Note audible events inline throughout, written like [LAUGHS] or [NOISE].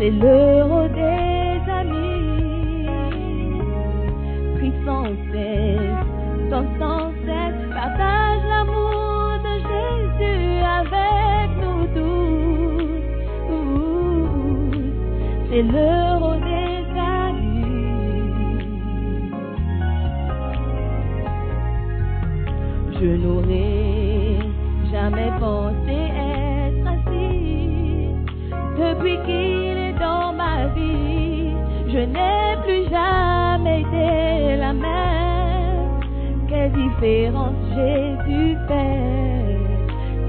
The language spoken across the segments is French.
C'est l'heure des amis prie sans cesse, sans sans cesse, partage l'amour de Jésus avec nous tous. C'est l'heure Jésus fait.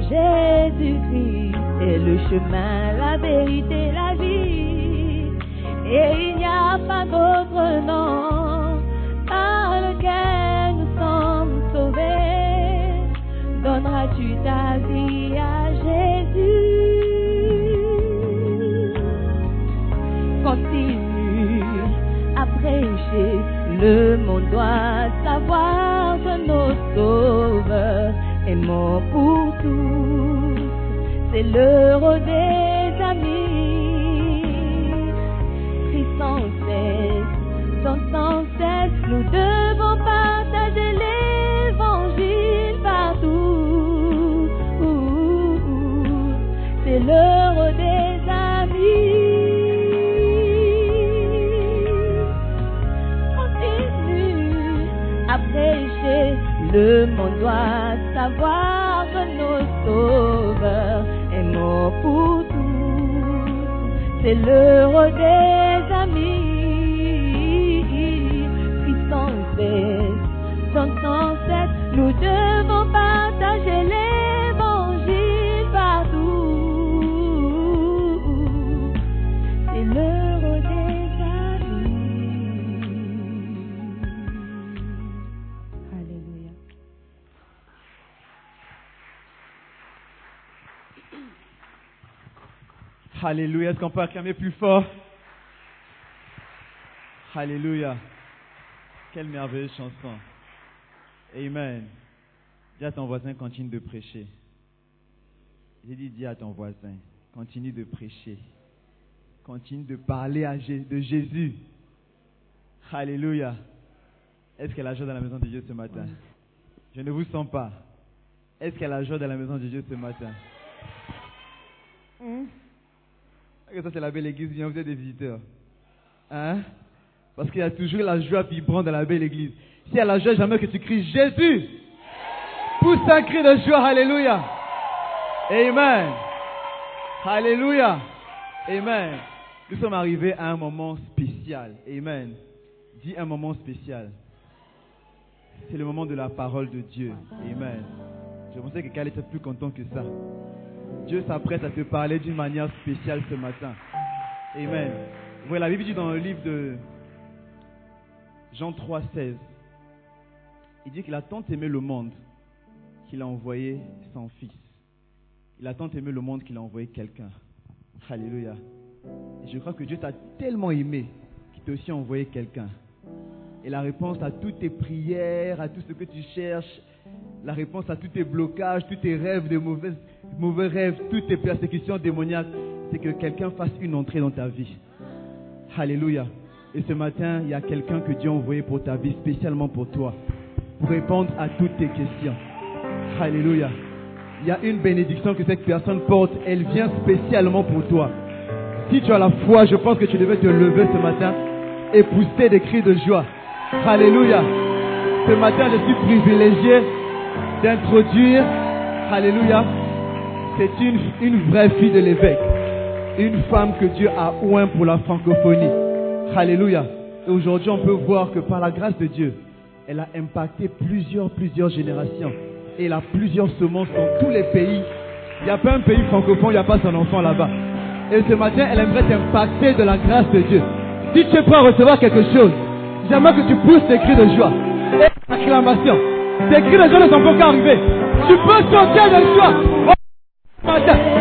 Jésus-Christ est le chemin, la vérité, la vie. Et il n'y a pas d'autre nom par lequel nous sommes sauvés. Donneras-tu ta vie à Jésus? Continue à prêcher, le monde doit l'heure des et le regret. Alléluia. Est-ce qu'on peut acclamer plus fort? Alléluia. Quelle merveilleuse chanson. Amen. Dis à ton voisin, continue de prêcher. J'ai dit, dis à ton voisin, continue de prêcher. Continue de parler à de Jésus. Alléluia. Est-ce qu'il y a joie dans la maison de Dieu ce matin? Je ne vous sens pas. Est-ce qu'il y a joie dans la maison de Dieu ce matin? Hmm? Ça, c'est la belle église, vous êtes des visiteurs. Hein? Parce qu'il y a toujours la joie vibrante dans la belle église. Y a la joie, jamais que tu cries Jésus. Pousse un cri de joie, Alléluia. Amen. Alléluia. Amen. Nous sommes arrivés à un moment spécial. Amen. Dis un moment spécial. C'est le moment de la parole de Dieu. Amen. Je pensais que quelqu'un était plus content que ça. Dieu s'apprête à te parler d'une manière spéciale ce matin. Amen. Vous la Bible dit dans le livre de Jean 3, 16, il dit qu'il a tant aimé le monde qu'il a envoyé son fils. Il a tant aimé le monde qu'il a envoyé quelqu'un. Alléluia. Et je crois que Dieu t'a tellement aimé qu'il t'a aussi envoyé quelqu'un. Et la réponse à toutes tes prières, à tout ce que tu cherches, la réponse à tous tes blocages, tous tes rêves de mauvais, mauvais rêves, toutes tes persécutions démoniaques, c'est que quelqu'un fasse une entrée dans ta vie. Alléluia. Et ce matin, il y a quelqu'un que Dieu a envoyé pour ta vie, spécialement pour toi, pour répondre à toutes tes questions. Alléluia. Il y a une bénédiction que cette personne porte, elle vient spécialement pour toi. Si tu as la foi, je pense que tu devais te lever ce matin et pousser des cris de joie. Alléluia. Ce matin, je suis privilégié d'introduire, Alléluia, c'est une, une vraie fille de l'évêque, une femme que Dieu a oint pour la francophonie. Alléluia. Et aujourd'hui, on peut voir que par la grâce de Dieu, elle a impacté plusieurs, plusieurs générations. Et elle a plusieurs semences dans tous les pays. Il n'y a pas un pays francophone, il n'y a pas son enfant là-bas. Et ce matin, elle aimerait t'impacter de la grâce de Dieu. Si tu es prêt à recevoir quelque chose, j'aimerais que tu pousses tes cris de joie et acclamation. Tes cris de joie ne sont pas encore arrivés. Tu peux sortir de joie. Oh, matin.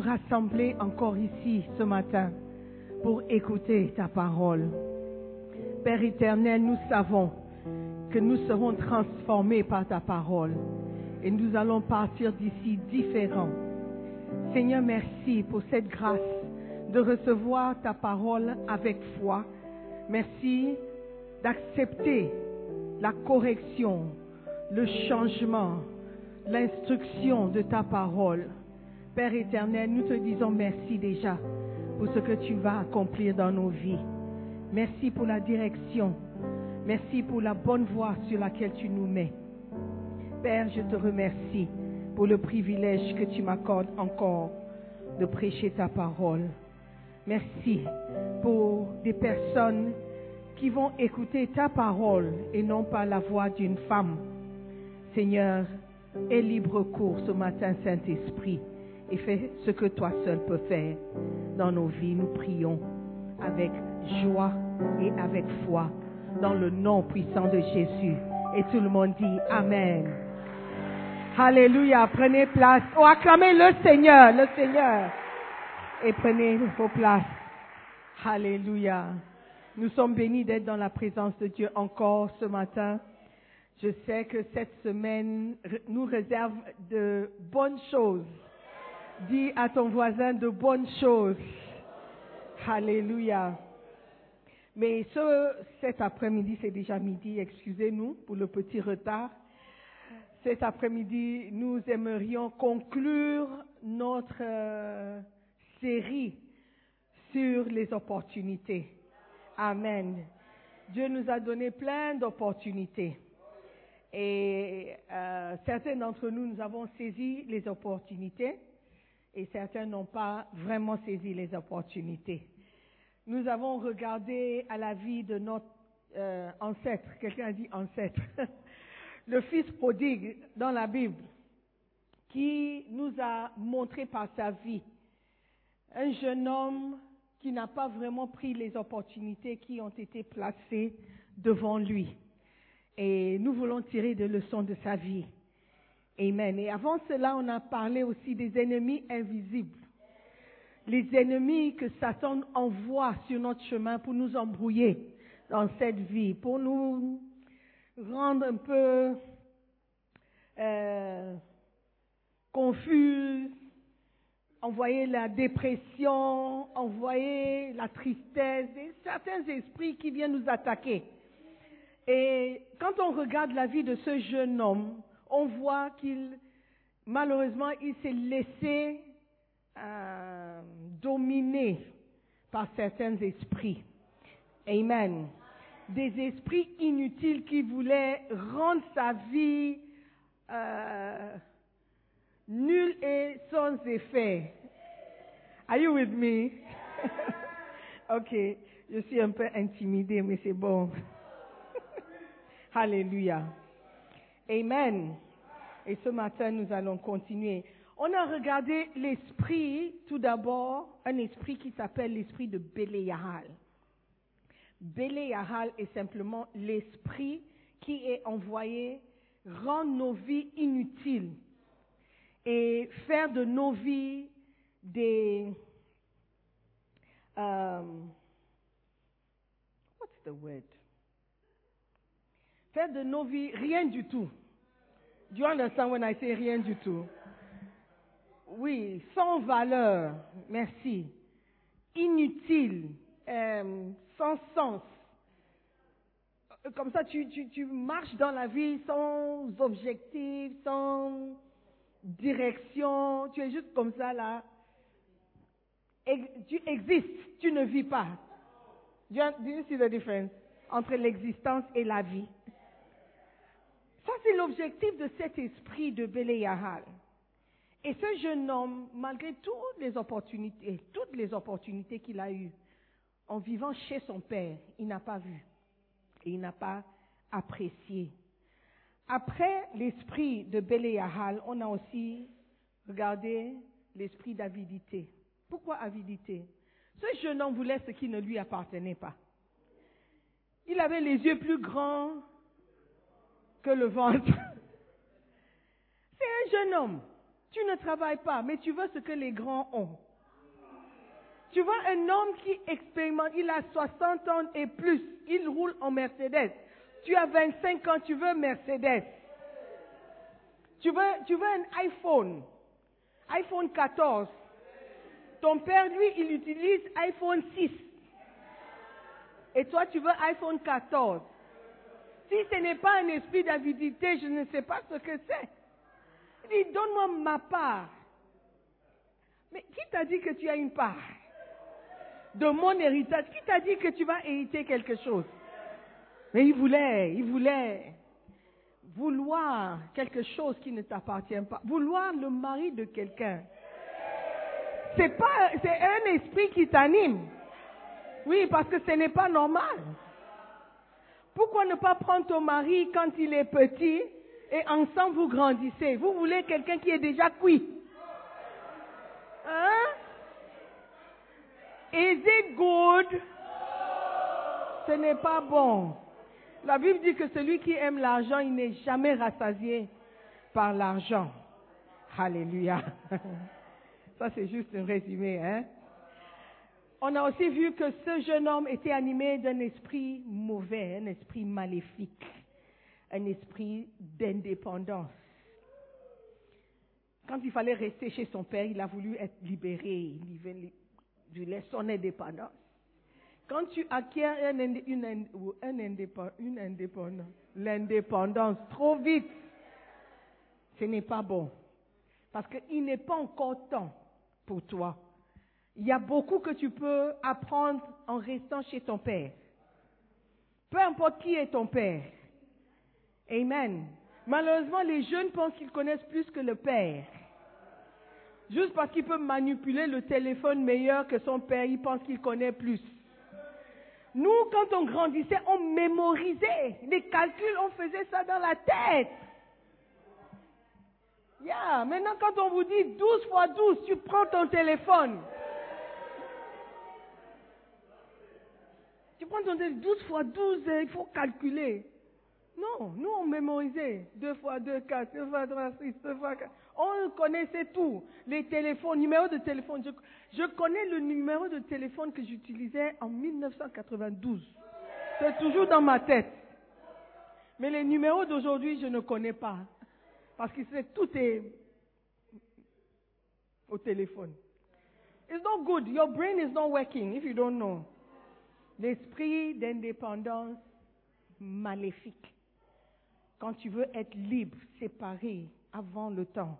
Rassembler encore ici ce matin pour écouter ta parole. Père éternel, nous savons que nous serons transformés par ta parole et nous allons partir d'ici différents. Seigneur, merci pour cette grâce de recevoir ta parole avec foi. Merci d'accepter la correction, le changement, l'instruction de ta parole. Père éternel, nous te disons merci déjà pour ce que tu vas accomplir dans nos vies. Merci pour la direction. Merci pour la bonne voie sur laquelle tu nous mets. Père, je te remercie pour le privilège que tu m'accordes encore de prêcher ta parole. Merci pour des personnes qui vont écouter ta parole et non pas la voix d'une femme. Seigneur, aie libre cours ce matin, Saint-Esprit, et fais ce que toi seul peux faire dans nos vies. Nous prions avec joie et avec foi dans le nom puissant de Jésus. Et tout le monde dit Amen. Alléluia. Prenez place. Oh, acclamez le Seigneur, le Seigneur. Et prenez vos places. Alléluia. Nous sommes bénis d'être dans la présence de Dieu encore ce matin. Je sais que cette semaine nous réserve de bonnes choses. Dis à ton voisin de bonnes choses. Alléluia. Mais ce, cet après-midi, c'est déjà midi, excusez-nous pour le petit retard. Cet après-midi, nous aimerions conclure notre euh, série sur les opportunités. Amen. Dieu nous a donné plein d'opportunités. Et euh, certains d'entre nous, nous avons saisi les opportunités et certains n'ont pas vraiment saisi les opportunités. Nous avons regardé à la vie de notre euh, ancêtre, quelqu'un a dit ancêtre, [LAUGHS] le fils prodigue dans la Bible, qui nous a montré par sa vie un jeune homme qui n'a pas vraiment pris les opportunités qui ont été placées devant lui. Et nous voulons tirer des leçons de sa vie. Amen. Et avant cela, on a parlé aussi des ennemis invisibles. Les ennemis que Satan envoie sur notre chemin pour nous embrouiller dans cette vie, pour nous rendre un peu euh, confus, envoyer la dépression, envoyer la tristesse, certains esprits qui viennent nous attaquer. Et quand on regarde la vie de ce jeune homme, on voit qu'il, malheureusement, il s'est laissé euh, dominer par certains esprits. Amen. Des esprits inutiles qui voulaient rendre sa vie euh, nulle et sans effet. Are you with me? [LAUGHS] ok, je suis un peu intimidée, mais c'est bon. [LAUGHS] Alléluia. Amen. Et ce matin, nous allons continuer. On a regardé l'esprit, tout d'abord, un esprit qui s'appelle l'esprit de Béléahal. Béléahal est simplement l'esprit qui est envoyé rendre nos vies inutiles et faire de nos vies des... um, what's the word? De nos vies rien du tout. Do you understand when I say rien du tout? Oui, sans valeur, merci. Inutile, euh, sans sens. Comme ça, tu, marches dans la vie sans objectif, sans direction. Tu es juste comme ça là. Tu existes, tu ne vis pas. Do you, do you see the difference entre l'existence et la vie? Ça, c'est l'objectif de cet esprit de Béléahal. Et ce jeune homme, malgré toutes les opportunités, qu'il a eues, en vivant chez son père, il n'a pas vu et il n'a pas apprécié. Après l'esprit de Béléahal, on a aussi regardé l'esprit d'avidité. Pourquoi avidité? Ce jeune homme voulait ce qui ne lui appartenait pas. Il avait les yeux plus grands que le ventre. [LAUGHS] C'est un jeune homme. Tu ne travailles pas, mais tu veux ce que les grands ont. Tu vois un homme qui expérimente, il a 60 ans et plus, il roule en Mercedes. Tu as 25 ans, tu veux Mercedes. Tu veux, tu veux un iPhone, iPhone 14. Ton père, lui, il utilise iPhone 6. Et toi, tu veux iPhone 14. Si ce n'est pas un esprit d'avidité, je ne sais pas ce que c'est. Il dit, donne-moi ma part. Mais qui t'a dit que tu as une part de mon héritage? Qui t'a dit que tu vas hériter quelque chose? Mais il voulait, il voulait vouloir quelque chose qui ne t'appartient pas, vouloir le mari de quelqu'un. C'est pas, c'est un esprit qui t'anime. Oui, parce que ce n'est pas normal. Pourquoi ne pas prendre ton mari quand il est petit et ensemble vous grandissez? Vous voulez quelqu'un qui est déjà cuit. Hein? Is it good? Ce n'est pas bon. La Bible dit que celui qui aime l'argent, il n'est jamais rassasié par l'argent. Alléluia. [LAUGHS] Ça, c'est juste un résumé, hein? On a aussi vu que ce jeune homme était animé d'un esprit mauvais, un esprit maléfique, un esprit d'indépendance. Quand il fallait rester chez son père, il a voulu être libéré, il voulait- son indépendance. Quand tu acquiers un une indépendance, l'indépendance trop vite, ce n'est pas bon. Parce qu'il n'est pas encore temps pour toi. Il y a beaucoup que tu peux apprendre en restant chez ton père. Peu importe qui est ton père. Amen. Malheureusement, les jeunes pensent qu'ils connaissent plus que le père. Juste parce qu'il peut manipuler le téléphone meilleur que son père, il pense qu'il connaît plus. Nous, quand on grandissait, on mémorisait les calculs, on faisait ça dans la tête. Yeah. Maintenant, quand on vous dit 12 fois 12, tu prends ton téléphone. Prends ton téléphone, 12 fois 12, euh, il faut calculer. Non, nous on mémorisait 2 fois 2, 4, 2 fois 3, 6, 2 fois 4. On connaissait tout. Les téléphones, numéros de téléphone. Je, je connais le numéro de téléphone que j'utilisais en 1992. C'est toujours dans ma tête. Mais les numéros d'aujourd'hui, je ne connais pas. Parce que c'est- tout est au téléphone. It's not good. Your brain is not working if you don't know. L'esprit d'indépendance maléfique. Quand tu veux être libre, séparé avant le temps,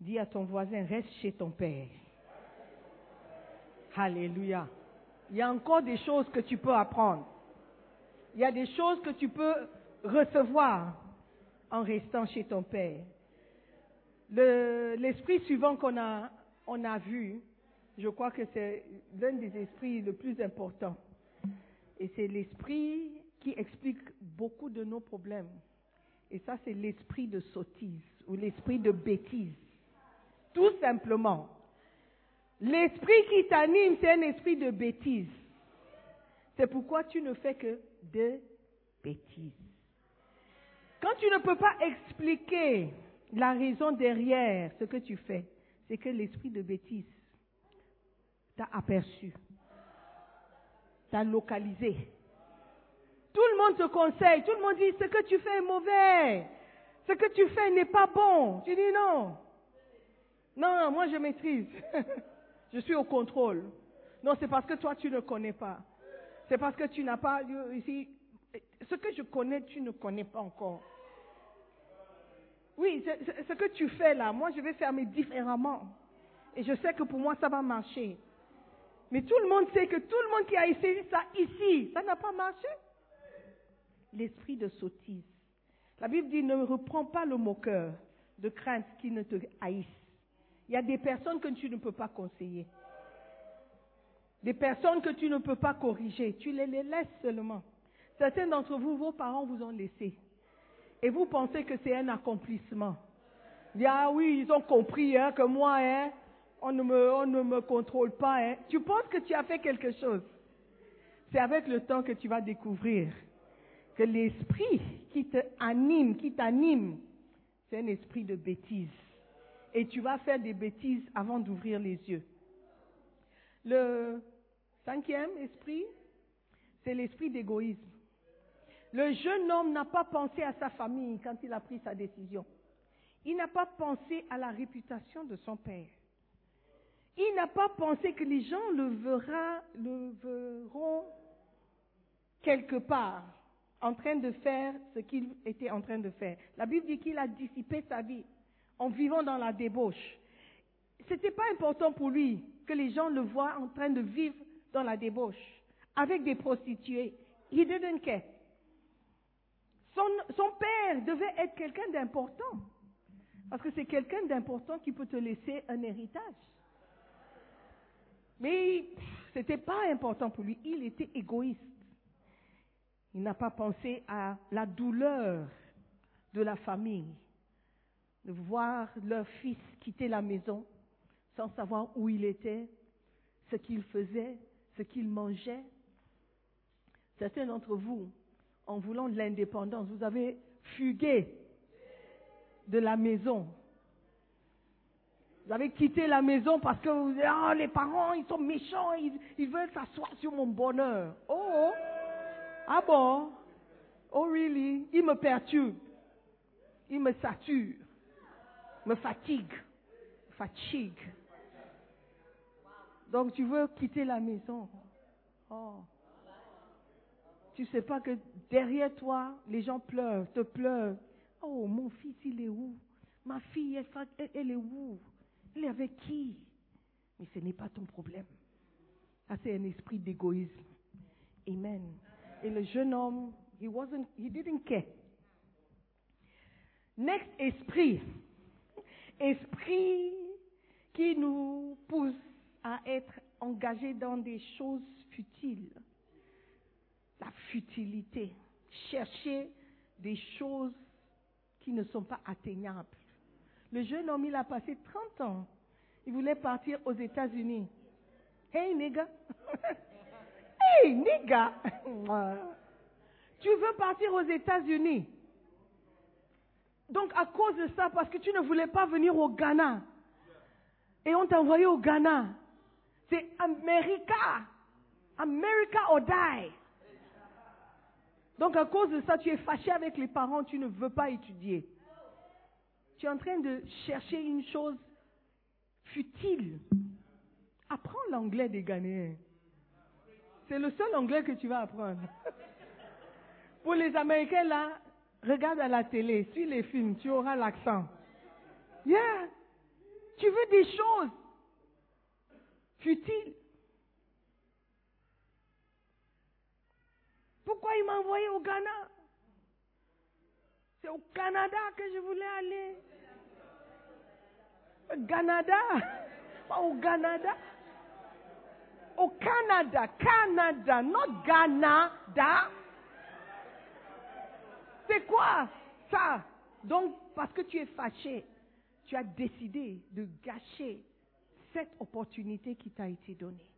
dis à ton voisin, reste chez ton père. Alléluia. Il y a encore des choses que tu peux apprendre. Il y a des choses que tu peux recevoir en restant chez ton père. Le- L'esprit suivant qu'on a, on a vu, je crois que c'est l'un des esprits le plus important. Et c'est l'esprit qui explique beaucoup de nos problèmes. Et ça, c'est l'esprit de sottise ou l'esprit de bêtise. Tout simplement. L'esprit qui t'anime, c'est un esprit de bêtise. C'est pourquoi tu ne fais que de bêtises. Quand tu ne peux pas expliquer la raison derrière ce que tu fais, c'est que l'esprit de bêtise t'a aperçu, t'a localisé. Tout le monde te conseille, tout le monde dit ce que tu fais est mauvais, ce que tu fais n'est pas bon. Tu dis non. Non, moi je maîtrise. [LAUGHS] je suis au contrôle. Non, c'est parce que toi tu ne connais pas. C'est parce que tu n'as pas ici. Ce que je connais, tu ne connais pas encore. Oui, ce que tu fais là, moi je vais faire mais différemment. Et je sais que pour moi ça va marcher. Mais tout le monde sait que tout le monde qui a essayé ça ici, ça n'a pas marché. L'esprit de sottise. La Bible dit ne reprends pas le moqueur de crainte qu'il ne te haïsse. Il y a des personnes que tu ne peux pas conseiller. Des personnes que tu ne peux pas corriger. Tu les, les laisses seulement. Certains d'entre vous, vos parents vous ont laissé. Et vous pensez que c'est un accomplissement. Ah oui, ils ont compris hein, que moi, hein, on, ne me, on ne me contrôle pas. Hein. Tu penses que tu as fait quelque chose? C'est avec le temps que tu vas découvrir que l'esprit qui te anime, qui t'anime, c'est un esprit de bêtise. Et tu vas faire des bêtises avant d'ouvrir les yeux. Le cinquième esprit, c'est l'esprit d'égoïsme. Le jeune homme n'a pas pensé à sa famille quand il a pris sa décision. Il n'a pas pensé à la réputation de son père. Il n'a pas pensé que les gens le, verront quelque part en train de faire ce qu'il était en train de faire. La Bible dit qu'il a dissipé sa vie en vivant dans la débauche. Ce n'était pas important pour lui que les gens le voient en train de vivre dans la débauche avec des prostituées. He didn't son père devait être quelqu'un d'important. Parce que c'est quelqu'un d'important qui peut te laisser un héritage. Mais ce n'était pas important pour lui. Il était égoïste. Il n'a pas pensé à la douleur de la famille, de voir leur fils quitter la maison sans savoir où il était, ce qu'il faisait, ce qu'il mangeait. Certains d'entre vous, en voulant de l'indépendance, vous avez fugué de la maison. Vous avez quitté la maison parce que vous, ah, les parents, ils sont méchants, ils, veulent s'asseoir sur mon bonheur. Oh, ah bon? Oh, really? Ils me perturbent. Ils me saturent. Me fatiguent. Fatigue. Donc tu veux quitter la maison? Oh. Tu sais pas que derrière toi, les gens pleurent, te pleurent. Oh, mon fils, il est où? Ma fille, elle est où? Elle est avec qui? Mais ce n'est pas ton problème. Ça, c'est un esprit d'égoïsme. Amen. Et le jeune homme, he wasn't, he didn't care. Next esprit. Esprit qui nous pousse à être engagés dans des choses futiles. La futilité. Chercher des choses qui ne sont pas atteignables. Le jeune homme, il a passé 30 ans. Il voulait partir aux États-Unis. Hey, nigga. [LAUGHS] hey, nigga. [LAUGHS] tu veux partir aux États-Unis. Donc, à cause de ça, parce que tu ne voulais pas venir au Ghana, et on t'a envoyé au Ghana, c'est America. America or die. Donc, à cause de ça, tu es fâché avec les parents, tu ne veux pas étudier. Tu es en train de chercher une chose futile. Apprends l'anglais des Ghanéens. C'est le seul anglais que tu vas apprendre. [LAUGHS] Pour les Américains, là, regarde à la télé, suis les films, tu auras l'accent. Yeah. Tu veux des choses futiles. Pourquoi il m'a envoyé au Ghana? C'est au Canada que je voulais aller. Canada Pas au Canada. Au Canada, Canada, not Canada. C'est quoi ça? Donc, parce que tu es fâché, tu as décidé de gâcher cette opportunité qui t'a été donnée.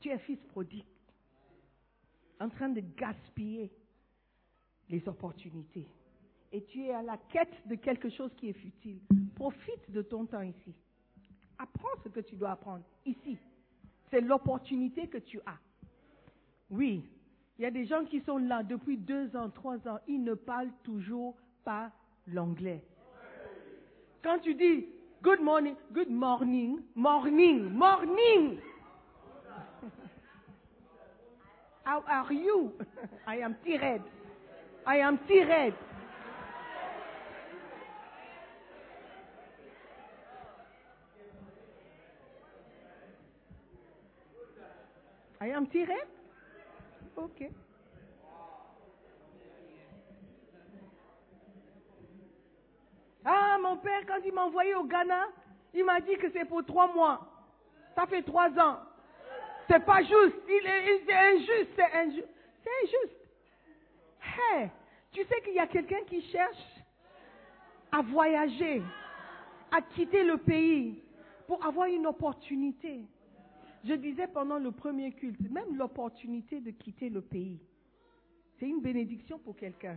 Tu es fils prodigue, en train de gaspiller les opportunités. Et tu es à la quête de quelque chose qui est futile. Profite de ton temps ici. Apprends ce que tu dois apprendre ici. C'est l'opportunité que tu as. Oui, il y a des gens qui sont là depuis deux ans, trois ans, ils ne parlent toujours pas l'anglais. Quand tu dis good morning, good morning, morning, morning. How are you? [LAUGHS] I am tirade. I am tirade. I am tirade? Ok. Ah, mon père, quand il m'a envoyé au Ghana, il m'a dit que c'est pour trois mois. Ça fait trois ans. C'est pas juste. Il est, il- c'est injuste. C'est injuste. C'est injuste. Hey, tu sais qu'il y a quelqu'un qui cherche à voyager, à quitter le pays pour avoir une opportunité. Je disais pendant le premier culte, même l'opportunité de quitter le pays, c'est une bénédiction pour quelqu'un.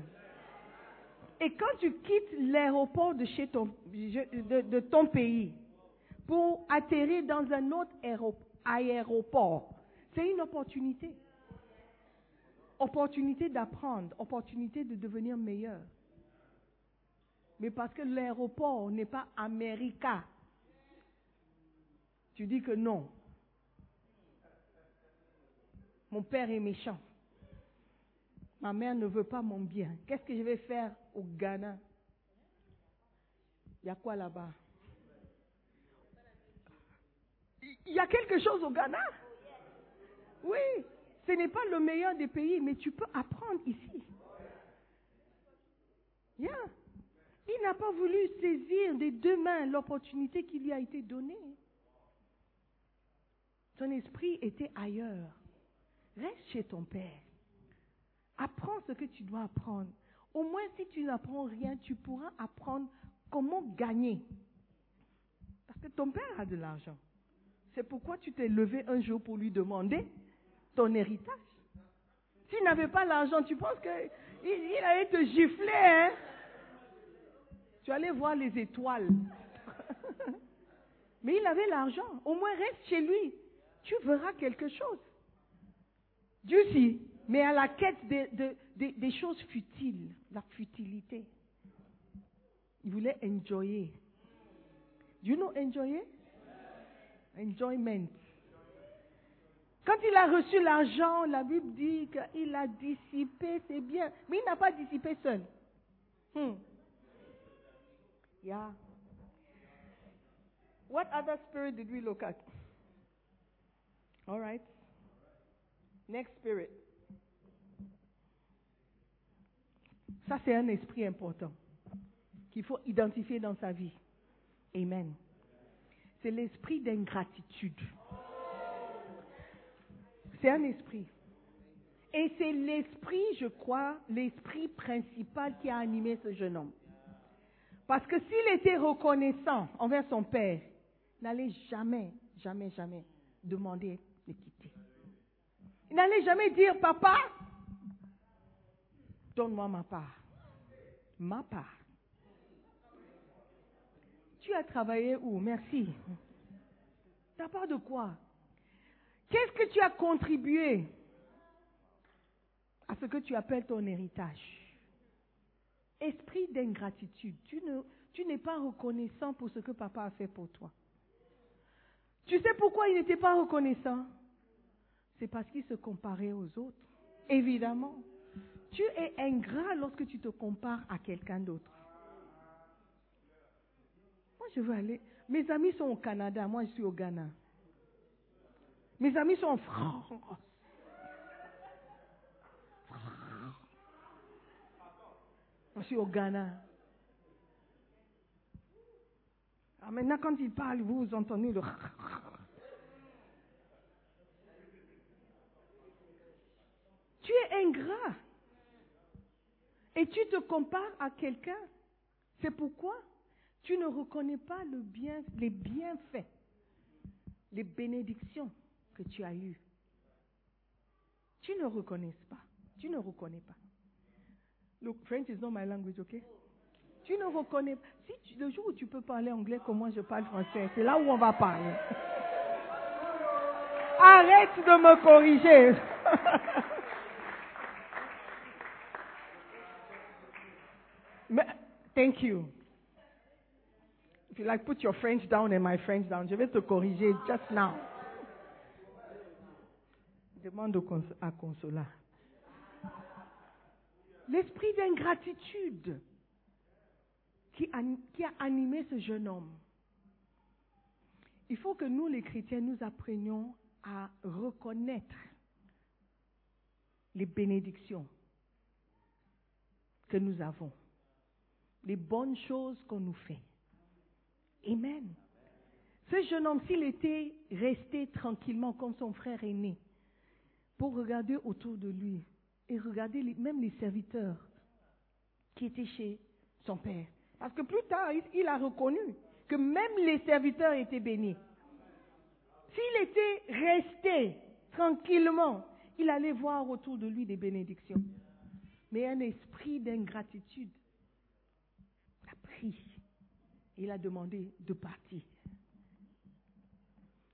Et quand tu quittes l'aéroport de, chez ton, de, ton pays pour atterrir dans un autre aéro- aéroport, c'est une opportunité. Opportunité d'apprendre, opportunité de devenir meilleur. Mais parce que l'aéroport n'est pas America, tu dis que non. Mon père est méchant. Ma mère ne veut pas mon bien. Qu'est-ce que je vais faire au Ghana? Il y a quoi là-bas? Il y a quelque chose au Ghana? Oui, ce n'est pas le meilleur des pays, mais tu peux apprendre ici. Il n'a pas voulu saisir des deux mains l'opportunité qui lui a été donnée. Son esprit était ailleurs. Reste chez ton père. Apprends ce que tu dois apprendre. Au moins, si tu n'apprends rien, tu pourras apprendre comment gagner. Parce que ton père a de l'argent. C'est pourquoi tu t'es levé un jour pour lui demander ton héritage. S'il n'avait pas l'argent, tu penses qu'il il allait te gifler, hein? Tu allais voir les étoiles. [LAUGHS] Mais il avait l'argent. Au moins reste chez lui. Tu verras quelque chose. Dieu si, mais à la quête de- de- de- des choses futiles, la futilité. Il voulait enjoyer. Do you know enjoyer? Enjoyment. Quand il a reçu l'argent, la Bible dit qu'il a dissipé ses biens. Mais il n'a pas dissipé seul. Hmm. Yeah. What other spirit did we look at? All right. Next spirit. Ça, c'est un esprit important qu'il faut identifier dans sa vie. Amen. C'est l'esprit d'ingratitude. C'est un esprit. Et c'est l'esprit, je crois, l'esprit principal qui a animé ce jeune homme. Parce que s'il était reconnaissant envers son père, n'allait jamais, jamais, jamais demander. Il n'allait jamais dire, papa, donne-moi ma part. Ma part. Tu as travaillé où? Merci. Ta part de quoi? Qu'est-ce que tu as contribué à ce que tu appelles ton héritage? Esprit d'ingratitude. Tu tu n'es pas reconnaissant pour ce que papa a fait pour toi. Tu sais pourquoi il n'était pas reconnaissant? C'est parce qu'il se comparait aux autres. Évidemment. Tu es ingrat lorsque tu te compares à quelqu'un d'autre. Moi, je veux aller. Mes amis sont au Canada, moi, je suis au Ghana. Mes amis sont en France. Je suis au Ghana. Alors maintenant, quand ils parlent, vous entendez le... Tu es ingrat. Et tu te compares à quelqu'un. C'est pourquoi tu ne reconnais pas le bien, les bienfaits, les bénédictions que tu as eues. Tu ne reconnais pas. Tu ne reconnais pas. Look, French is not my language, okay? Tu ne reconnais pas. Si tu- le jour où tu peux parler anglais comme moi je parle français, c'est là où on va parler. Arrête de me corriger. [LAUGHS] Mais, thank you. If you like, put your French down and my French down. Je vais te corriger just now. Demande à Consola. L'esprit d'ingratitude qui, qui a animé ce jeune homme. Il faut que nous, les chrétiens, nous apprenions à reconnaître les bénédictions que nous avons, les bonnes choses qu'on nous fait. Amen. Ce jeune homme, s'il était resté tranquillement comme son frère aîné, pour regarder autour de lui et regarder même les serviteurs qui étaient chez son père. Parce que plus tard, il a reconnu que même les serviteurs étaient bénis. S'il était resté tranquillement, il allait voir autour de lui des bénédictions. Mais un esprit d'ingratitude Il a demandé de partir.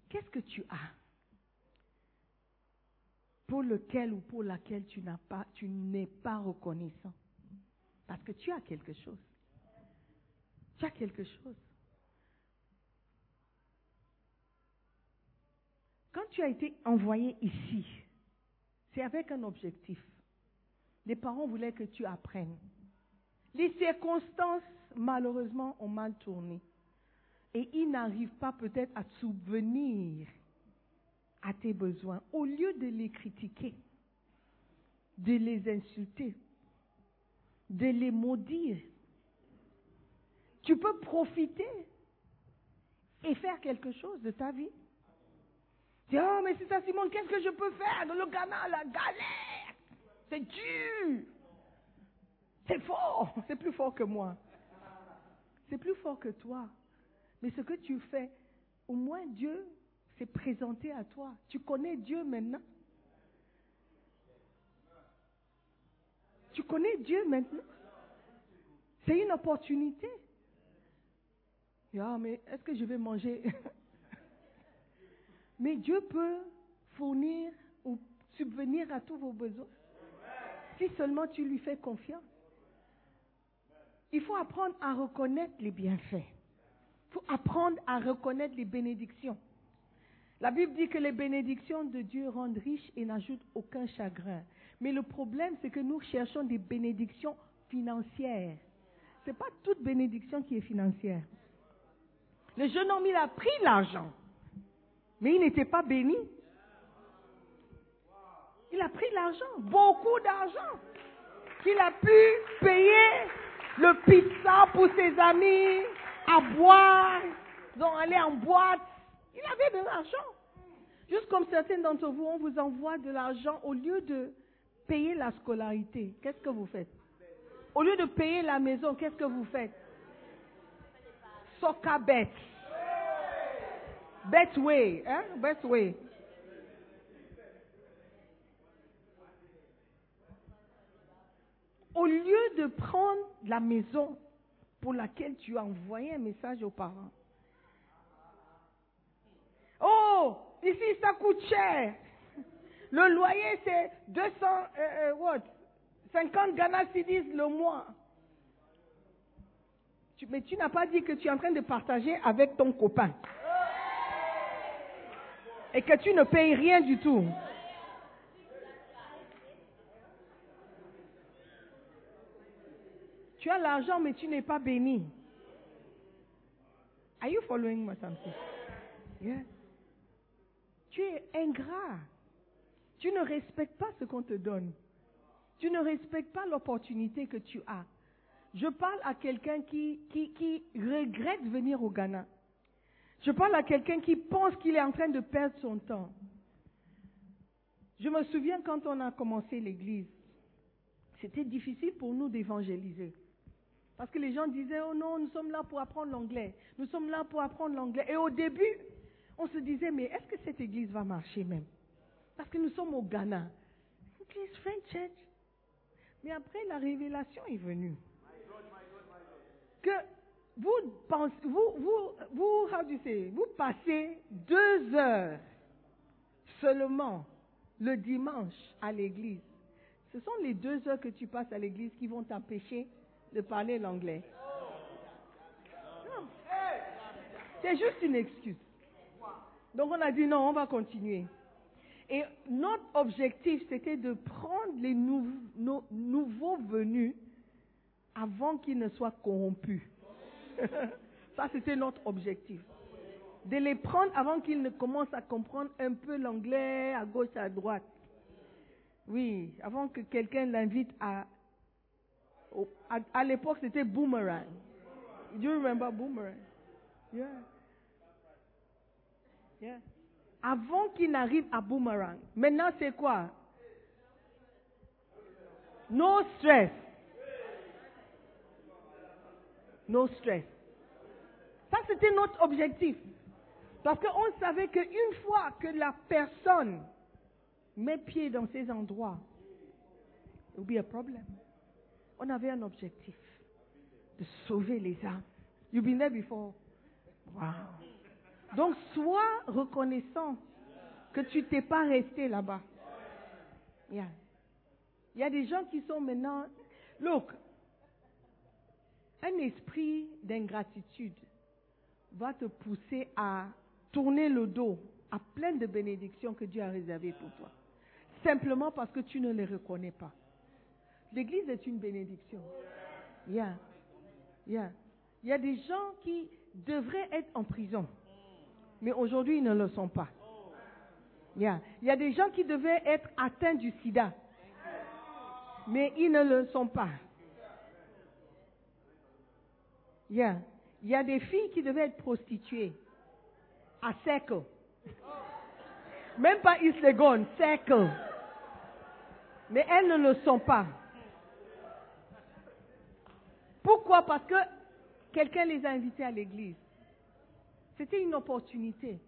Qu'est-ce que tu as pour lequel ou pour laquelle tu n'as pas, tu n'es pas reconnaissant? Parce que tu as quelque chose. Tu as quelque chose. Quand tu as été envoyé ici, c'est avec un objectif. Les parents voulaient que tu apprennes. Les circonstances, malheureusement, ont mal tourné. Et ils n'arrivent pas peut-être à subvenir à tes besoins. Au lieu de les critiquer, de les insulter, de les maudire, tu peux profiter et faire quelque chose de ta vie. Dis, oh, mais c'est ça, Simon, qu'est-ce que je peux faire dans le Ghana, la galère? C'est dur. C'est fort. C'est plus fort que moi. C'est plus fort que toi. Mais ce que tu fais, au moins Dieu s'est présenté à toi. Tu connais Dieu maintenant? Tu connais Dieu maintenant? C'est une opportunité. Ah, mais est-ce que je vais manger? [LAUGHS] Mais Dieu peut fournir ou subvenir à tous vos besoins. Si seulement tu lui fais confiance. Il faut apprendre à reconnaître les bienfaits. Il faut apprendre à reconnaître les bénédictions. La Bible dit que les bénédictions de Dieu rendent riches et n'ajoutent aucun chagrin. Mais le problème, c'est que nous cherchons des bénédictions financières. Ce n'est pas toute bénédiction qui est financière. Le jeune homme, il a pris l'argent, mais il n'était pas béni. Il a pris l'argent, beaucoup d'argent, qu'il a pu payer le pizza pour ses amis, à boire, donc aller en boîte. Il avait de l'argent. Juste comme certains d'entre vous, on vous envoie de l'argent au lieu de payer la scolarité. Qu'est-ce que vous faites? Au lieu de payer la maison, qu'est-ce que vous faites? Soca bet. Bet way, hein? Bet Au lieu de prendre la maison pour laquelle tu as envoyé un message aux parents. Oh, ici ça coûte cher. Le loyer c'est 200, euh, euh, what? 50 Ghana Cedis le mois. Mais tu n'as pas dit que tu es en train de partager avec ton copain. Et que tu ne payes rien du tout. Tu as l'argent, mais tu n'es pas béni. Are you following what I'm? Yeah. Tu es ingrat. Tu ne respectes pas ce qu'on te donne. Tu ne respectes pas l'opportunité que tu as. Je parle à quelqu'un qui, qui, qui regrette venir au Ghana. Je parle à quelqu'un qui pense qu'il est en train de perdre son temps. Je me souviens quand on a commencé l'église, c'était difficile pour nous d'évangéliser. Parce que les gens disaient, oh non, nous sommes là pour apprendre l'anglais. Nous sommes là pour apprendre l'anglais. Et au début, on se disait, mais est-ce que cette église va marcher même? Parce que nous sommes au Ghana. Église French Church. Mais après, la révélation est venue. Que vous pensez, vous, vous, vous, vous passez deux heures seulement le dimanche à l'église. Ce sont les deux heures que tu passes à l'église qui vont t'empêcher de parler l'anglais. C'est juste une excuse. Donc on a dit non, on va continuer. Et notre objectif, c'était de prendre les nou- no- nouveaux venus avant qu'ils ne soient corrompus. [LAUGHS] Ça, c'était notre objectif. De les prendre avant qu'ils ne commencent à comprendre un peu l'anglais à gauche, à droite. Oui, avant que quelqu'un l'invite à... À, l'époque, c'était Boomerang. You remember Boomerang? Yeah. Yeah. Avant qu'il n'arrive à Boomerang. Maintenant, c'est quoi? No stress. No stress. Ça, c'était notre objectif. Parce qu'on savait qu'une fois que la personne met pied dans ces endroits, il be a problem. On avait un objectif de sauver les âmes. You've been there before. Wow. Donc, sois reconnaissant que tu t'es pas resté là-bas. Il y a des gens qui sont maintenant. Look, un esprit d'ingratitude va te pousser à tourner le dos à plein de bénédictions que Dieu a réservées pour toi. Simplement parce que tu ne les reconnais pas. L'église est une bénédiction. Il y a des gens qui devraient être en prison, mais aujourd'hui ils ne le sont pas. Il y a des gens qui devaient être atteints du sida, mais ils ne le sont pas. Il y a des filles qui devaient être prostituées à Seco. Même pas Islegon, Seco. Mais elles ne le sont pas. Pourquoi? Parce que quelqu'un les a invitées à l'église. C'était une opportunité.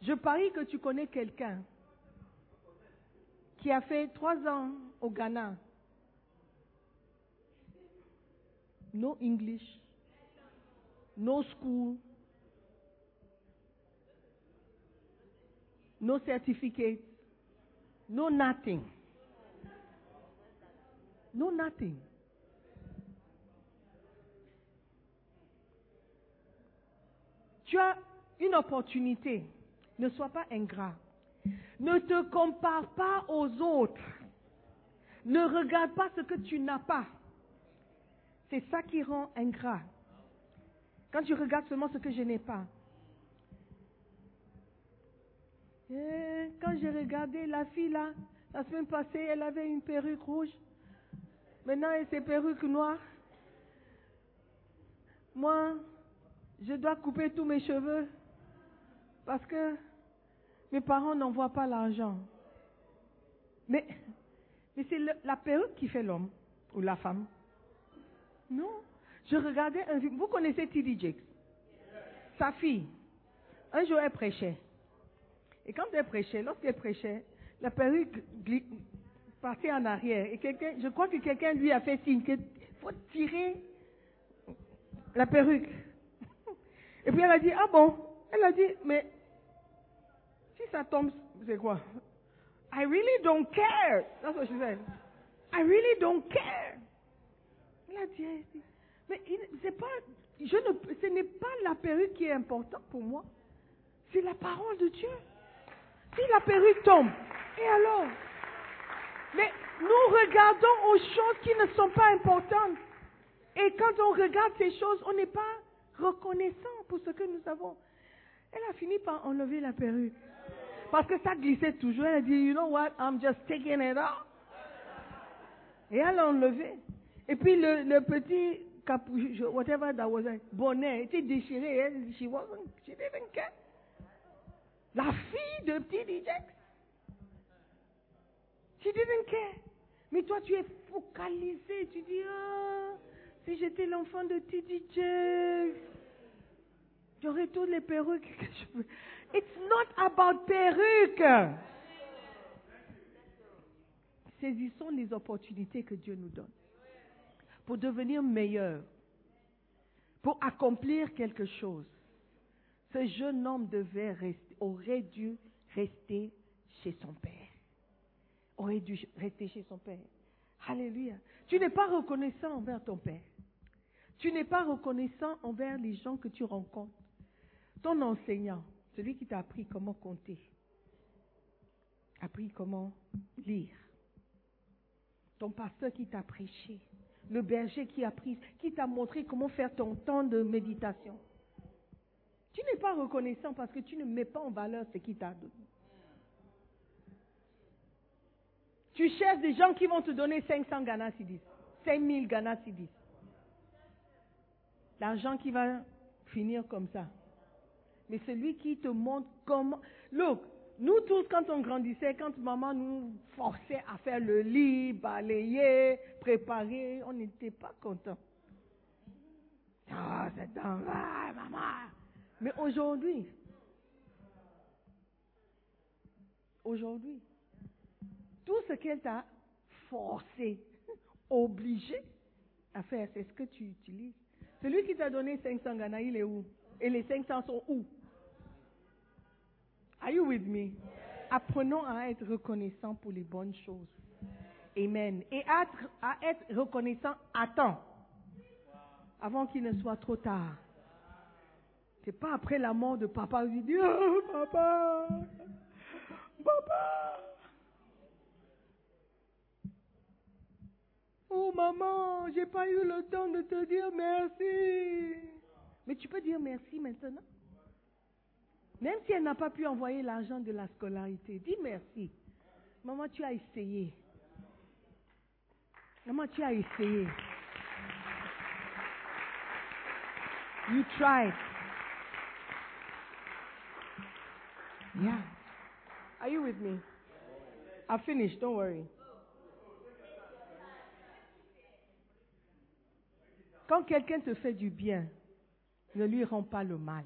Je parie que tu connais quelqu'un qui a fait trois ans au Ghana. No English, no school, no certificate, no nothing. No nothing. Tu as une opportunité. Ne sois pas ingrat. Ne te compare pas aux autres. Ne regarde pas ce que tu n'as pas. C'est ça qui rend ingrat. Quand tu regardes seulement ce que je n'ai pas. Eh, quand j'ai regardé la fille là, la semaine passée, elle avait une perruque rouge. Maintenant, elle a ses perruques noires. Moi, je dois couper tous mes cheveux parce que mes parents n'envoient pas l'argent. Mais, mais c'est la perruque qui fait l'homme ou la femme. Non. Je regardais un film. Vous connaissez T.D. Jakes? Sa fille. Un jour, elle prêchait. Et quand elle prêchait, lorsqu'elle prêchait, la perruque partait en arrière. Et quelqu'un, je crois que quelqu'un lui a fait signe qu'il faut tirer la perruque. Et puis elle a dit, ah bon? Elle a dit, mais si ça tombe, c'est quoi? I really don't care. That's what she said. I really don't care. Elle a dit, mais c'est pas, je ne, ce n'est pas la perruque qui est importante pour moi. C'est la parole de Dieu. Si la perruque tombe, et alors? Mais nous regardons aux choses qui ne sont pas importantes. Et quand on regarde ces choses, on n'est pas reconnaissant pour ce que nous avons. Elle a fini par enlever la perruque. Parce que ça glissait toujours. Elle a dit, you know what, I'm just taking it off. Et elle l'a enlevé. Et puis le, petit capuche, whatever that was, bonnet, était déchiré. Elle, she wasn't, she didn't care. La fille de petit DJ. She didn't care. Mais toi, tu es focalisé. Tu dis, ah, si j'étais l'enfant de T.D. Jakes, j'aurais toutes les perruques que je veux. It's not about perruques. Saisissons les opportunités que Dieu nous donne pour devenir meilleurs, pour accomplir quelque chose. Ce jeune homme devait aurait dû rester chez son père. Aurait dû rester chez son père. Alléluia. Tu n'es pas reconnaissant envers ton père. Tu n'es pas reconnaissant envers les gens que tu rencontres. Ton enseignant, celui qui t'a appris comment compter, appris comment lire. Ton pasteur qui t'a prêché, le berger qui a pris, qui t'a montré comment faire ton temps de méditation. Tu n'es pas reconnaissant parce que tu ne mets pas en valeur ce qu'il t'a donné. Tu cherches des gens qui vont te donner 500 Ghana Sidis, 5000 Ghana Sidis. L'argent qui va finir comme ça. Mais celui qui te montre comment. Look, nous tous, quand on grandissait, quand maman nous forçait à faire le lit, balayer, préparer, on n'était pas contents. Ah, c'est un ah, maman. Mais aujourd'hui, aujourd'hui, tout ce qu'elle t'a forcé, [LAUGHS] obligé à faire, c'est ce que tu utilises. Celui qui t'a donné 500 Ghana, il est où? Et les 500 sont où? Apprenons à être reconnaissants pour les bonnes choses. Amen. Et à être, à être reconnaissant à temps, avant qu'il ne soit trop tard. C'est pas après la mort de papa, il dit, oh, papa, papa. Oh maman, j'ai pas eu le temps de te dire merci. Mais tu peux dire merci maintenant? Même si elle n'a pas pu envoyer l'argent de la scolarité, dis merci. Maman, tu as essayé. Maman, tu as essayé. You tried. Yeah. Are you with me? I finished, don't worry. Quand quelqu'un te fait du bien, ne lui rends pas le mal.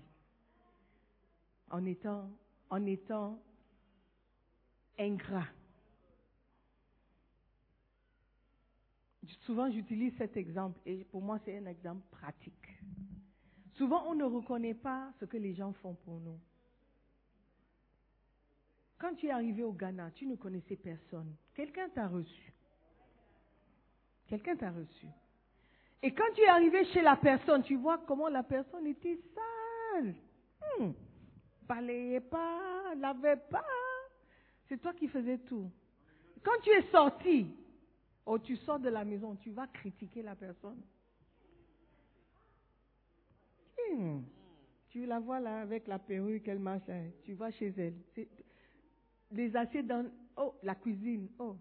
En étant, en étant ingrat. Souvent, j'utilise cet exemple et pour moi, c'est un exemple pratique. Souvent, on ne reconnaît pas ce que les gens font pour nous. Quand tu es arrivé au Ghana, tu ne connaissais personne. Quelqu'un t'a reçu. Quelqu'un t'a reçu. Et quand tu es arrivé chez la personne, tu vois comment la personne était sale. Hmm. Balayait pas, lavait pas. C'est toi qui faisais tout. Quand tu es sorti, ou tu sors de la maison, tu vas critiquer la personne. Hmm. Tu la vois là avec la perruque, elle marche, tu vas chez elle. Les assiettes dans oh, la cuisine. Oh,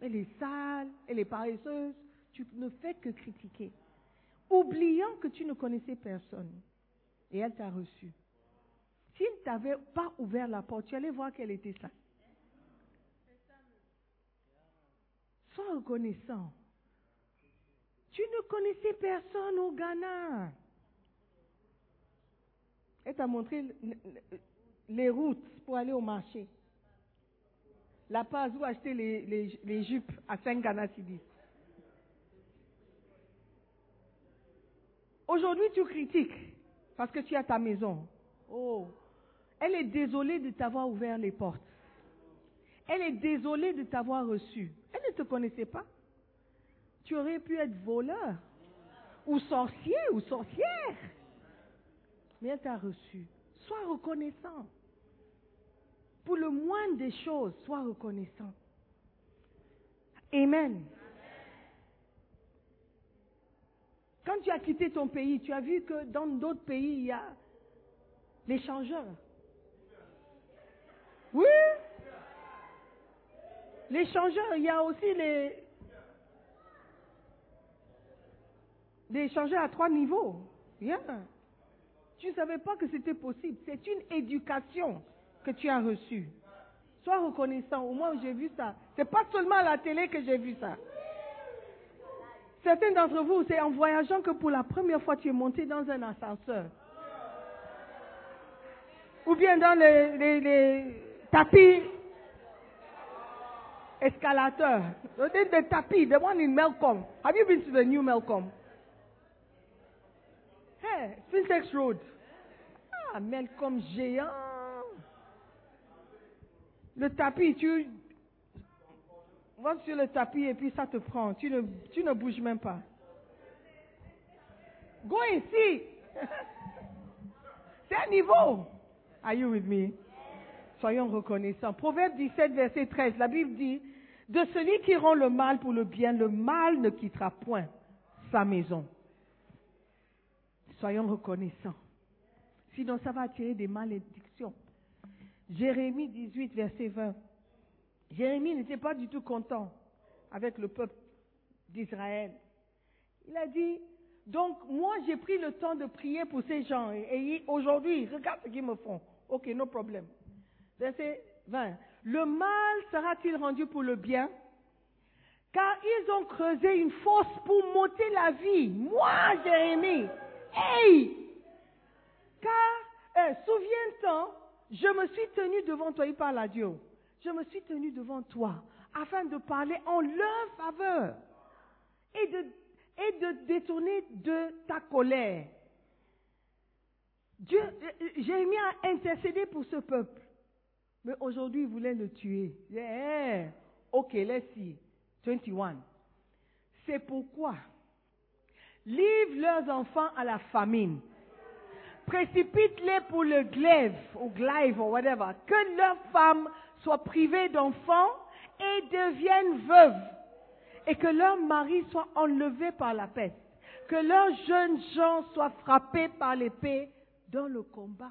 elle est sale, elle est paresseuse. Tu ne fais que critiquer. Oubliant que tu ne connaissais personne. Et elle t'a reçu. S'il ne t'avait pas ouvert la porte, tu allais voir qu'elle était sale. Sois reconnaissant. Tu ne connaissais personne au Ghana. Elle t'a montré les routes pour aller au marché. La passe où acheter les, jupes à 5 Ghana Cedis. Aujourd'hui, tu critiques parce que tu as ta maison. Oh, elle est désolée de t'avoir ouvert les portes. Elle est désolée de t'avoir reçu. Elle ne te connaissait pas. Tu aurais pu être voleur ou sorcier ou sorcière. Mais elle t'a reçu. Sois reconnaissant. Pour le moindre des choses, sois reconnaissant. Amen. Quand tu as quitté ton pays, tu as vu que dans d'autres pays, il y a les changeurs. Oui. Les changeurs, il y a aussi les, les changeurs à trois niveaux. Tu ne savais pas que c'était possible. C'est une éducation que tu as reçue. Sois reconnaissant. Au moins, j'ai vu ça. C'est pas seulement à la télé que j'ai vu ça. Certains d'entre vous, c'est en voyageant que pour la première fois tu es monté dans un ascenseur. Ou bien dans les- les tapis escalateurs. The, the tapis, the one in Melcom. Have you been to the new Melcom? Hey, Sphinx Road. Ah, Melcom géant. Le tapis, tu vas sur le tapis et puis ça te prend. Tu ne, tu ne bouges même pas. Go ici. [LAUGHS] C'est un niveau. Are you with me? Soyons reconnaissants. Proverbe 17, verset 13, la Bible dit, de celui qui rend le mal pour le bien, le mal ne quittera point sa maison. Soyons reconnaissants. Sinon, ça va attirer des malédictions. Jérémie 18, verset 20. Jérémie n'était pas du tout content avec le peuple d'Israël. Il a dit, donc moi j'ai pris le temps de prier pour ces gens et, aujourd'hui, regarde ce qu'ils me font. Ok, no problème. Verset 20. Le mal sera-t-il rendu pour le bien? Car ils ont creusé une fosse pour m'ôter la vie. Moi, Jérémie. Hey Car, euh, souviens-toi, je me suis tenu devant toi, il parle à Dieu. Je me suis tenu devant toi afin de parler en leur faveur et de, et de détourner de ta colère. Dieu, euh, euh, Jérémie a intercédé pour ce peuple. Mais aujourd'hui, il voulait le tuer. Yeah. Ok, let's see. 21. C'est pourquoi livre leurs enfants à la famine. Précipite-les pour le glaive, ou glaive, ou whatever. Que leurs femmes soient privées d'enfants et deviennent veuves. Et que leurs maris soient enlevés par la peste. Que leurs jeunes gens soient frappés par l'épée dans le combat.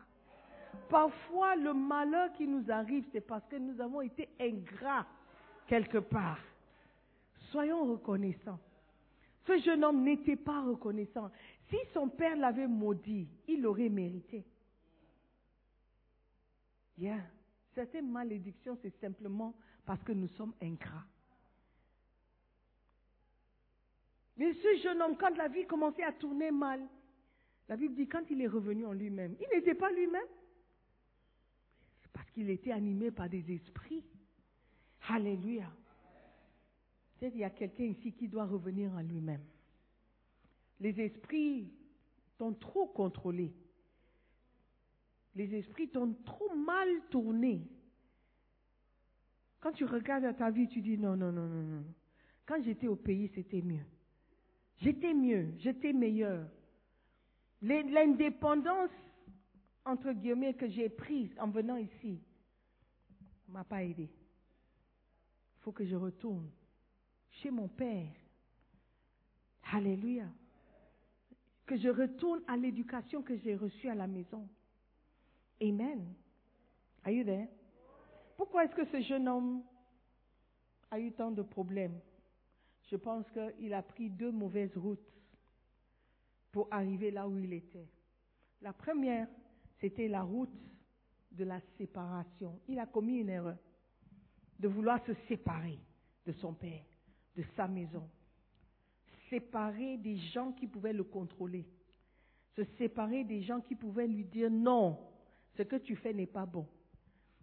Parfois, le malheur qui nous arrive, c'est parce que nous avons été ingrats quelque part. Soyons reconnaissants. Ce jeune homme n'était pas reconnaissant. Si son père l'avait maudit, il l'aurait mérité. Yeah. Certaines malédictions, c'est simplement parce que nous sommes ingrats. Mais ce jeune homme, quand la vie commençait à tourner mal, la Bible dit quand il est revenu en lui-même, il n'était pas lui-même. Parce qu'il était animé par des esprits. Alléluia. Il y a quelqu'un ici qui doit revenir en lui-même. Les esprits t'ont trop contrôlé. Les esprits t'ont trop mal tourné. Quand tu regardes à ta vie, tu dis non, non, non, non, non. Quand j'étais au pays, c'était mieux. J'étais mieux, j'étais meilleur. L'indépendance, entre guillemets, que j'ai prise en venant ici, m'a pas aidé. Il faut que je retourne chez mon Père. Alléluia. Que je retourne à l'éducation que j'ai reçue à la maison. Amen. Are you there? Pourquoi est-ce que ce jeune homme a eu tant de problèmes? Je pense qu'il a pris deux mauvaises routes pour arriver là où il était. La première, c'était la route de la séparation. Il a commis une erreur de vouloir se séparer de son père, de sa maison, séparer des gens qui pouvaient le contrôler, se séparer des gens qui pouvaient lui dire non, ce que tu fais n'est pas bon.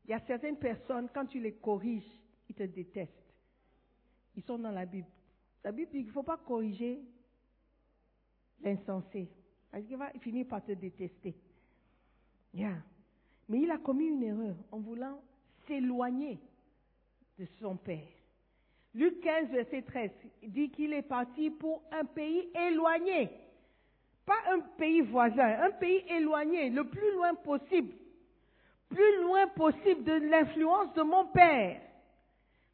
Il y a certaines personnes, quand tu les corriges, ils te détestent. Ils sont dans la Bible. La Bible dit qu'il ne faut pas corriger l'insensé. Parce qu'il va finir par te détester. Yeah. Mais il a commis une erreur en voulant s'éloigner de son père. Luc 15, verset 13, dit qu'il est parti pour un pays éloigné. Pas un pays voisin, un pays éloigné, le plus loin possible. Plus loin possible de l'influence de mon père.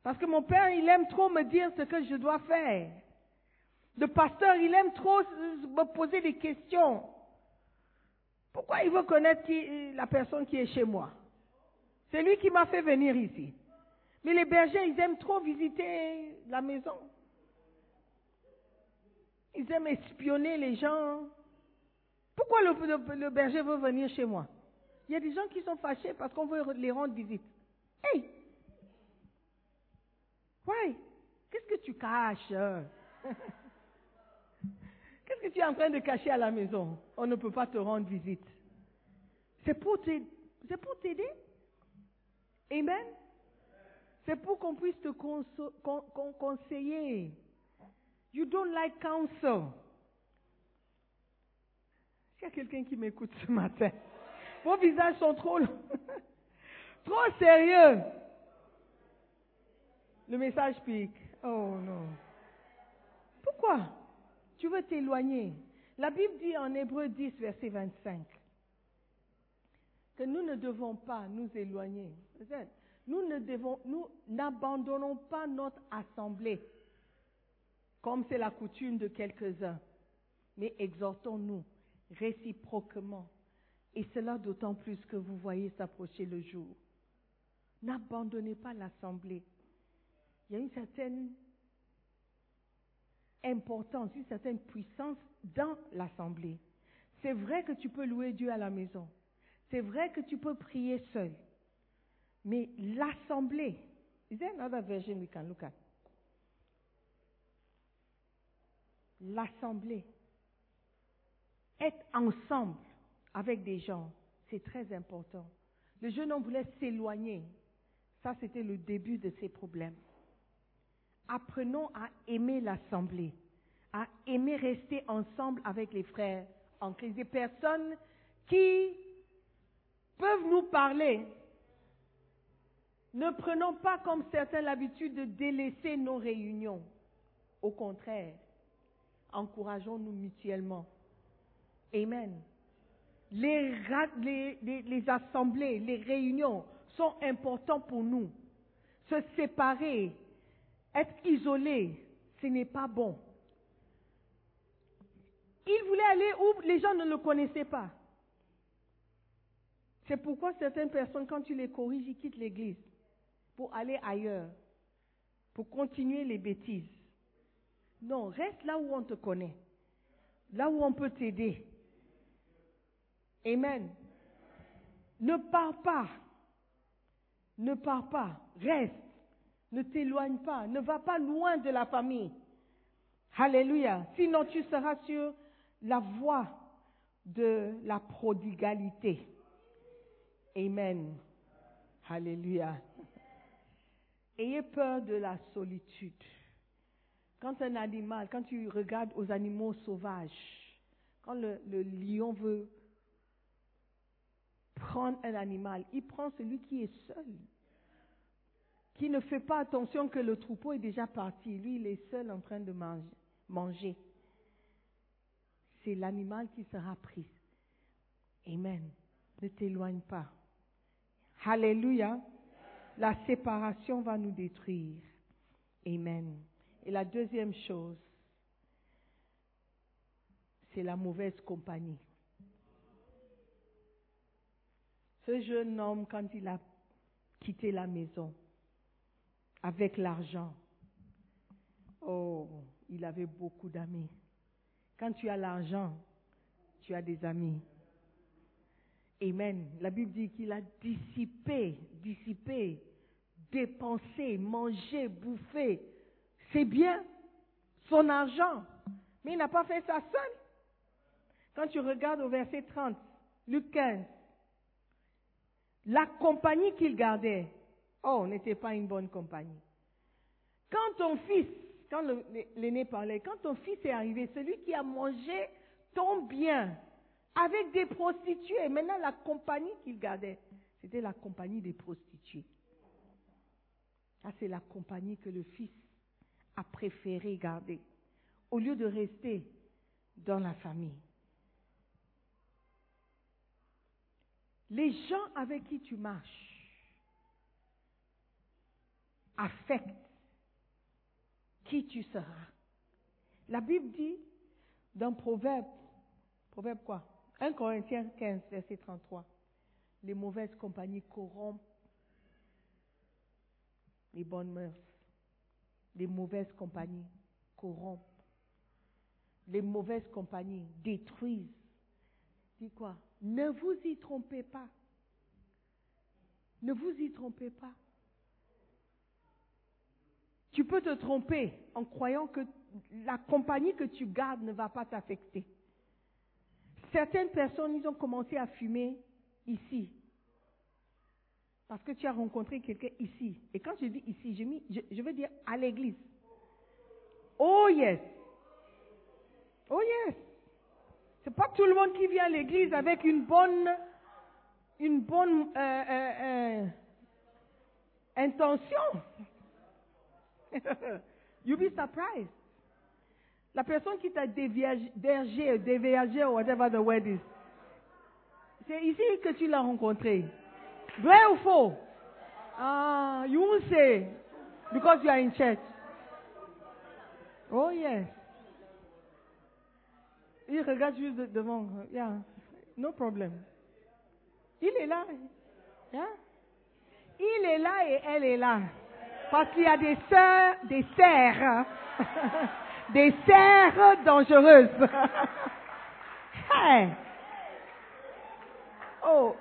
Parce que mon père, il aime trop me dire ce que je dois faire. Le pasteur, il aime trop me poser des questions. Pourquoi il veut connaître la personne qui est chez moi? C'est lui qui m'a fait venir ici. Mais les bergers, ils aiment trop visiter la maison. Ils aiment espionner les gens. Pourquoi le, le- le berger veut venir chez moi? Il y a des gens qui sont fâchés parce qu'on veut les rendre visite. Hey Ouais Qu'est-ce que tu caches? [LAUGHS] Qu'est-ce que tu es en train de cacher à la maison? On ne peut pas te rendre visite. C'est pour t'aider? Amen? C'est pour qu'on puisse te con- con- conseiller. You don't like counsel. Qu'il y a quelqu'un qui m'écoute ce matin? Vos visages sont trop, [LAUGHS] trop sérieux. Le message pique. Oh non. Pourquoi? Tu veux t'éloigner. La Bible dit en Hébreu 10, verset 25, que nous ne devons pas nous éloigner. Nous nous n'abandonnons pas notre assemblée, comme c'est la coutume de quelques-uns, mais exhortons-nous réciproquement. Et cela d'autant plus que vous voyez s'approcher le jour. N'abandonnez pas l'assemblée. Il y a une certaine importance, une certaine puissance dans l'assemblée. C'est vrai que tu peux louer Dieu à la maison. C'est vrai que tu peux prier seul. Mais l'assemblée, is there another version we can look at? L'assemblée, être ensemble avec des gens, c'est très important. Le jeune homme voulait s'éloigner. Ça, c'était le début de ses problèmes. Apprenons à aimer l'assemblée, à aimer rester ensemble avec les frères en Christ. Des personnes qui peuvent nous parler. Ne prenons pas comme certains l'habitude de délaisser nos réunions. Au contraire, encourageons-nous mutuellement. Amen. Les, les- assemblées, les réunions sont importants pour nous. Se séparer, être isolé, ce n'est pas bon. Il voulait aller où les gens ne le connaissaient pas. C'est pourquoi certaines personnes, quand tu les corriges, ils quittent l'église pour aller ailleurs, pour continuer les bêtises. Non, reste là où on te connaît, là où on peut t'aider. Amen. Ne pars pas. Ne pars pas. Reste. Ne t'éloigne pas. Ne va pas loin de la famille. Alléluia. Sinon, tu seras sur la voie de la prodigalité. Amen. Alléluia. Ayez peur de la solitude. Quand un animal, quand tu regardes aux animaux sauvages, Quand le, le lion veut prendre un animal, il prend celui qui est seul, qui ne fait pas attention que le troupeau est déjà parti. Lui, il est seul en train de manger. C'est l'animal qui sera pris. Amen. Ne t'éloigne pas. Alléluia. La séparation va nous détruire. Amen. Et la deuxième chose, c'est la mauvaise compagnie. Ce jeune homme, quand il a quitté la maison avec l'argent, oh, il avait beaucoup d'amis. Quand tu as l'argent, tu as des amis. Amen. La Bible dit qu'il a dissipé, dissipé, dépensé, mangé, bouffé. C'est bien son argent. Mais il n'a pas fait ça seul. Quand tu regardes au verset 30, Luc 15, la compagnie qu'il gardait, oh, n'était pas une bonne compagnie. Quand ton fils, quand l'aîné parlait, quand ton fils est arrivé, celui qui a mangé ton bien avec des prostituées, maintenant la compagnie qu'il gardait, c'était la compagnie des prostituées. Ça, c'est la compagnie que le fils a préféré garder, au lieu de rester dans la famille. Les gens avec qui tu marches affectent qui tu seras. La Bible dit dans Proverbe, Proverbe quoi? 1 Corinthiens 15, verset 33, les mauvaises compagnies corrompent les bonnes mœurs. Les mauvaises compagnies corrompent. Les mauvaises compagnies détruisent. Dis quoi? Ne vous y trompez pas. Ne vous y trompez pas. Tu peux te tromper en croyant que la compagnie que tu gardes ne va pas t'affecter. Certaines personnes, ils ont commencé à fumer ici. Parce que tu as rencontré quelqu'un ici. Et quand je dis ici, je, veux dire à l'église. Oh yes. Oh yes. C'est pas tout le monde qui vient à l'église avec une bonne, une bonne euh, euh, euh, intention. [LAUGHS] You'll be surprised. La personne qui t'a déviagé, déviagé, whatever the word is, c'est ici que tu l'as rencontré. Vrai ou faux? Ah, you won't say because you are in church. Oh yes. Il regarde juste devant. Yeah, no problem. Il est là. Yeah? Il est là et elle est là. Parce qu'il y a des sœurs, des serres, [LAUGHS] des serres dangereuses. [LAUGHS] Oh,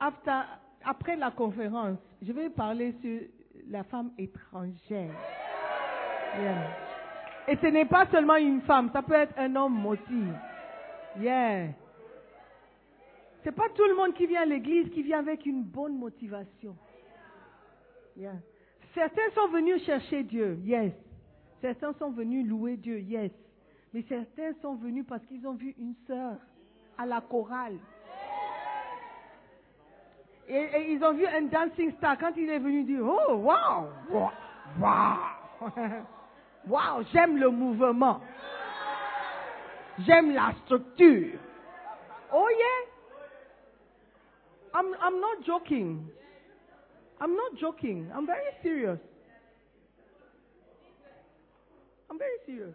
après la conférence, je vais parler sur la femme étrangère. Et ce n'est pas seulement une femme, ça peut être un homme aussi. Yeah. C'est pas tout le monde qui vient à l'église qui vient avec une bonne motivation. Certains sont venus chercher Dieu, yes. Certains sont venus louer Dieu, yes. Mais certains sont venus parce qu'ils ont vu une sœur à la chorale. Et, ils ont vu un dancing star. Quand il est venu dire, oh, wow, wow, [LAUGHS] wow, j'aime le mouvement. J'aime la structure. Oh yeah. I'm, I'm not joking. I'm not joking. I'm very serious. I'm very serious.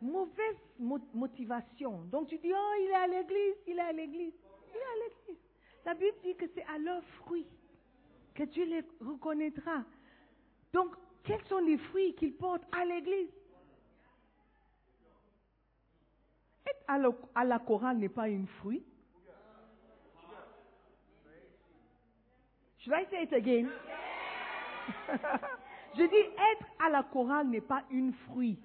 Mauvaise mo motivation. Donc tu dis, oh, il est à l'église, il est à l'église. Il est à l'église. La Bible dit que c'est à leurs fruits que Dieu les reconnaîtra. Donc, quels sont les fruits qu'ils portent à l'église? Être à la, chorale n'est pas une fruit. I say it again? [LAUGHS] Je dis être à la chorale n'est pas une fruit.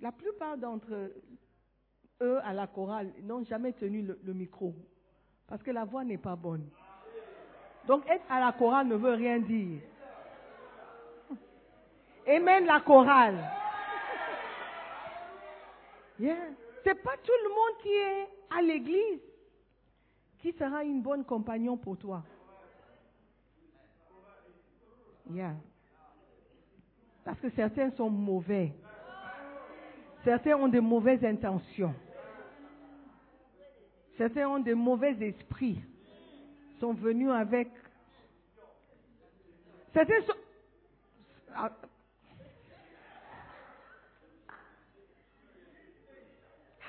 La plupart d'entre eux à la chorale n'ont jamais tenu le, micro parce que la voix n'est pas bonne. Donc être à la chorale ne veut rien dire. Amen la chorale. [LAUGHS] Yeah. C'est pas tout le monde qui est à l'église qui sera une bonne compagnon pour toi. Yeah. Parce que certains sont mauvais. Certains ont de mauvaises intentions. Certains ont de mauvais esprits. Sont venus avec. Certains sont. Ah.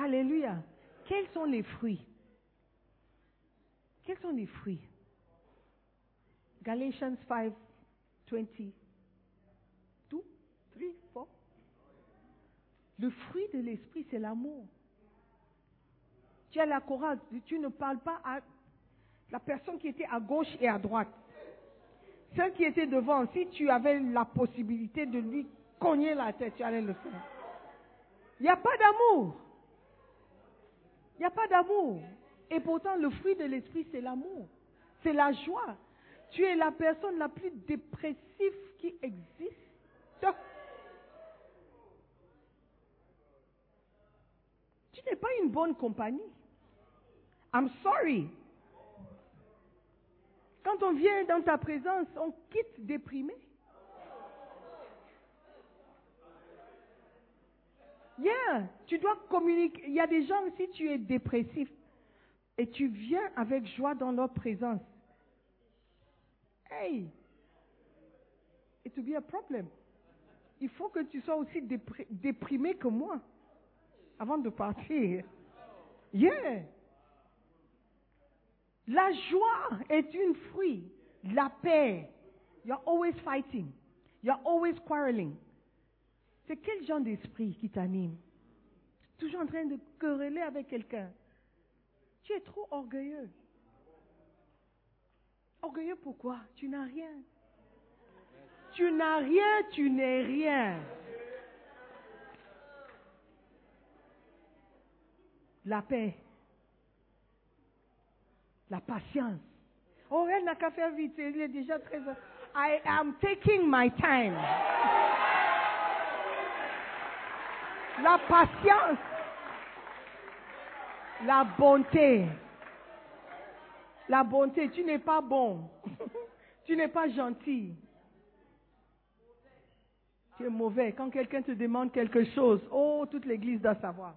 Alléluia. Quels sont les fruits? Quels sont les fruits? Galatians 5, 20. 2, 3, 4. Le fruit de l'esprit, c'est l'amour. Tu as la chorale, tu ne parles pas à la personne qui était à gauche et à droite. Celle qui était devant, si tu avais la possibilité de lui cogner la tête, tu allais le faire. Il n'y a pas d'amour. Il n'y a pas d'amour. Et pourtant, le fruit de l'esprit, c'est l'amour. C'est la joie. Tu es la personne la plus dépressive qui existe. Tu n'es pas une bonne compagnie. I'm sorry. Quand on vient dans ta présence, on quitte déprimé. Yeah, tu dois communiquer. Il y a des gens, si tu es dépressif et tu viens avec joie dans leur présence, hey, it will be a problem. Il faut que tu sois aussi déprimé que moi avant de partir. Yeah. La joie est une fruit. La paix. You're always fighting. You're always quarreling. C'est quel genre d'esprit qui t'anime? Toujours en train de quereller avec quelqu'un. Tu es trop orgueilleux. Orgueilleux pourquoi? Tu n'as rien. Tu n'as rien, tu n'es rien. La paix. La patience. Oh, elle n'a qu'à faire vite, il est déjà très... I am taking my time. La patience. La bonté. La bonté, tu n'es pas bon. [LAUGHS] tu n'es pas gentil. Tu es mauvais. Quand quelqu'un te demande quelque chose, oh, toute l'église doit savoir.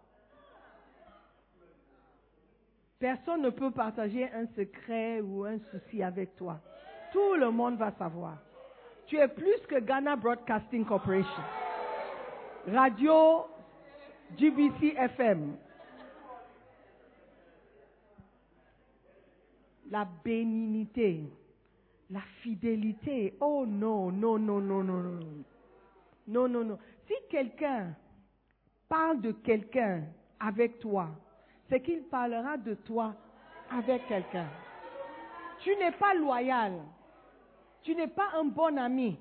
Personne ne peut partager un secret ou un souci avec toi. Tout le monde va savoir. Tu es plus que Ghana Broadcasting Corporation. Radio GBC FM. La bénignité, la fidélité. Oh non, non, non, non, non, non. Non, non, non. Si quelqu'un parle de quelqu'un avec toi, c'est qu'il parlera de toi avec quelqu'un. Tu n'es pas loyal. Tu n'es pas un bon ami.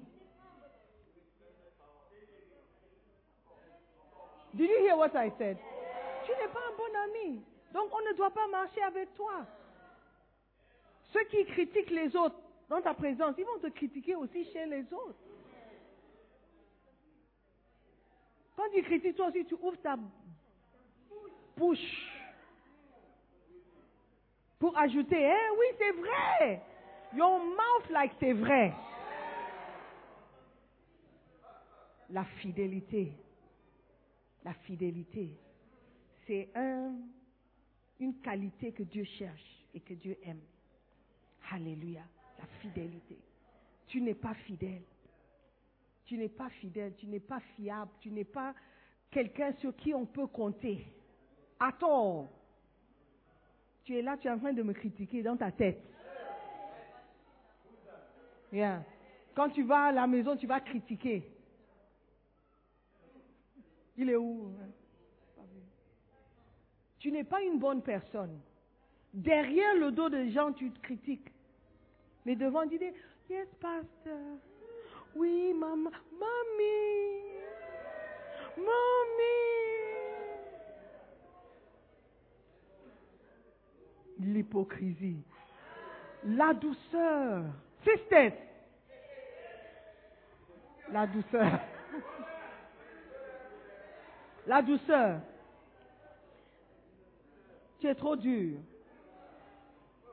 Did you hear what I said? Tu n'es pas un bon ami. Donc on ne doit pas marcher avec toi. Ceux qui critiquent les autres dans ta présence, ils vont te critiquer aussi chez les autres. Quand tu critiques toi aussi, tu ouvres ta bouche pour ajouter, eh oui, c'est vrai. Your mouth like c'est vrai. La fidélité. La fidélité. C'est un, une qualité que Dieu cherche et que Dieu aime. Alléluia. La fidélité. Tu n'es pas fidèle. Tu n'es pas fidèle, tu n'es pas fiable, tu n'es pas quelqu'un sur qui on peut compter. Attends. Tu es là, tu es en train de me critiquer dans ta tête. Quand tu vas à la maison, tu vas critiquer. Il est où Tu n'es pas une bonne personne. Derrière le dos des gens, tu te critiques. Mais devant, tu dis, yes, pasteur. Oui, maman. Mamie. Mamie. L'hypocrisie. La douceur. Sisters. La douceur. [LAUGHS] La douceur. Tu es trop dur.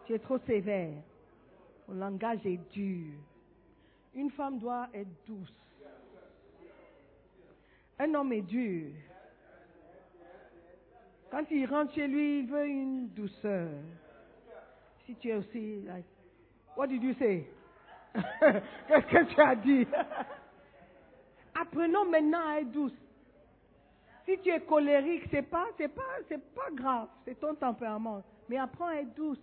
Tu es trop sévère. Ton langage est dur. Une femme doit être douce. Un homme est dur. Quand il rentre chez lui, il veut une douceur. Si tu es aussi, what did you say? [LAUGHS] Qu'est-ce que tu as dit? [LAUGHS] Apprenons maintenant à être douce. Si tu es colérique, c'est pas, c'est pas, c'est pas grave, c'est ton tempérament. Mais apprends à être douce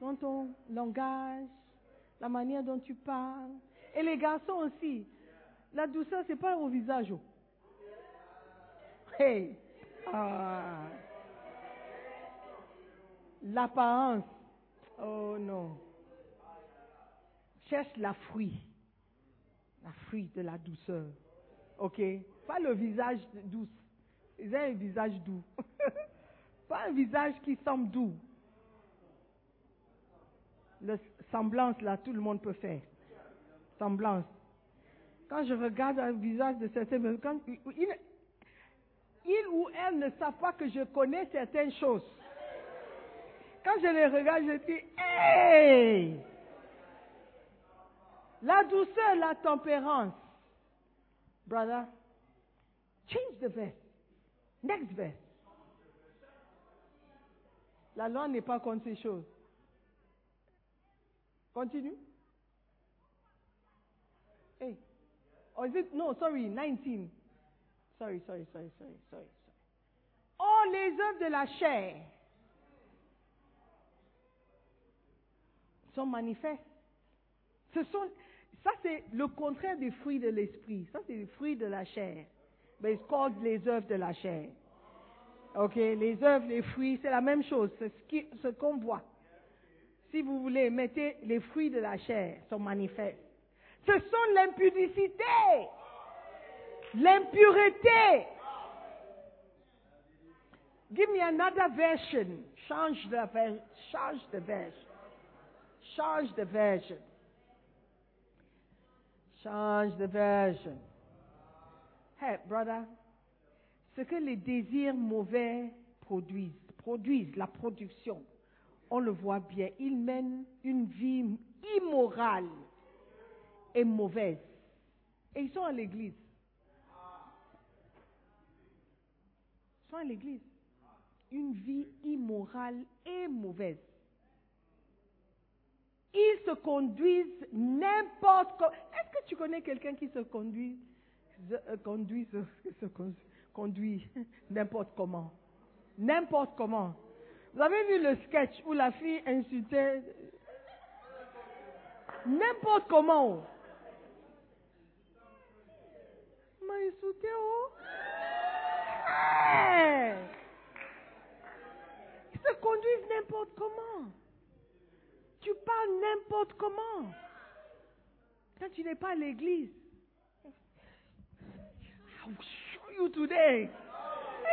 dans ton langage, la manière dont tu parles. Et les garçons aussi. La douceur, c'est pas au visage. Hey! Ah. L'apparence. Oh non. Cherche la fruit. La fruit de la douceur. Ok? Pas le visage doux. Ils ont un visage doux. [LAUGHS] Pas un visage qui semble doux. Le semblance, là, tout le monde peut faire. Semblance. Quand je regarde un visage de personnes, quand il, ou elle ne savent pas que je connais certaines choses. Quand je les regarde, je dis, hey! La douceur, la tempérance. Brother, change the verse. Next verse. La loi n'est pas contre ces choses. Continue. Hey. Or is it, no, sorry, 19. Sorry, sorry, sorry, sorry, sorry. Oh, les œuvres de la chair sont manifestes. Ce sont, ça c'est le contraire des fruits de l'esprit. Ça c'est les fruits de la chair. Mais it's called les œuvres de la chair. Ok, les œuvres, les fruits, c'est la même chose. C'est ce qu'on voit. Si vous voulez, mettez les fruits de la chair, sont manifestes. Ce sont l'impudicité, l'impureté. Give me another version. Change the ver- change the version. Change the version. Change the version. Hey, brother, ce que les désirs mauvais produisent, produisent la production, on le voit bien, ils mènent une vie immorale et mauvaise. Et ils sont à l'église. Ils sont à l'église. Une vie immorale et mauvaise. Ils se conduisent n'importe comment. Est-ce que tu connais quelqu'un qui se conduit, conduit, se- se con- conduit n'importe comment N'importe comment. Vous avez vu le sketch où la fille insultait n'importe comment m'a insulté, oh se conduisent n'importe comment. Tu parles n'importe comment. Quand tu n'es pas à l'église. I'll show you today.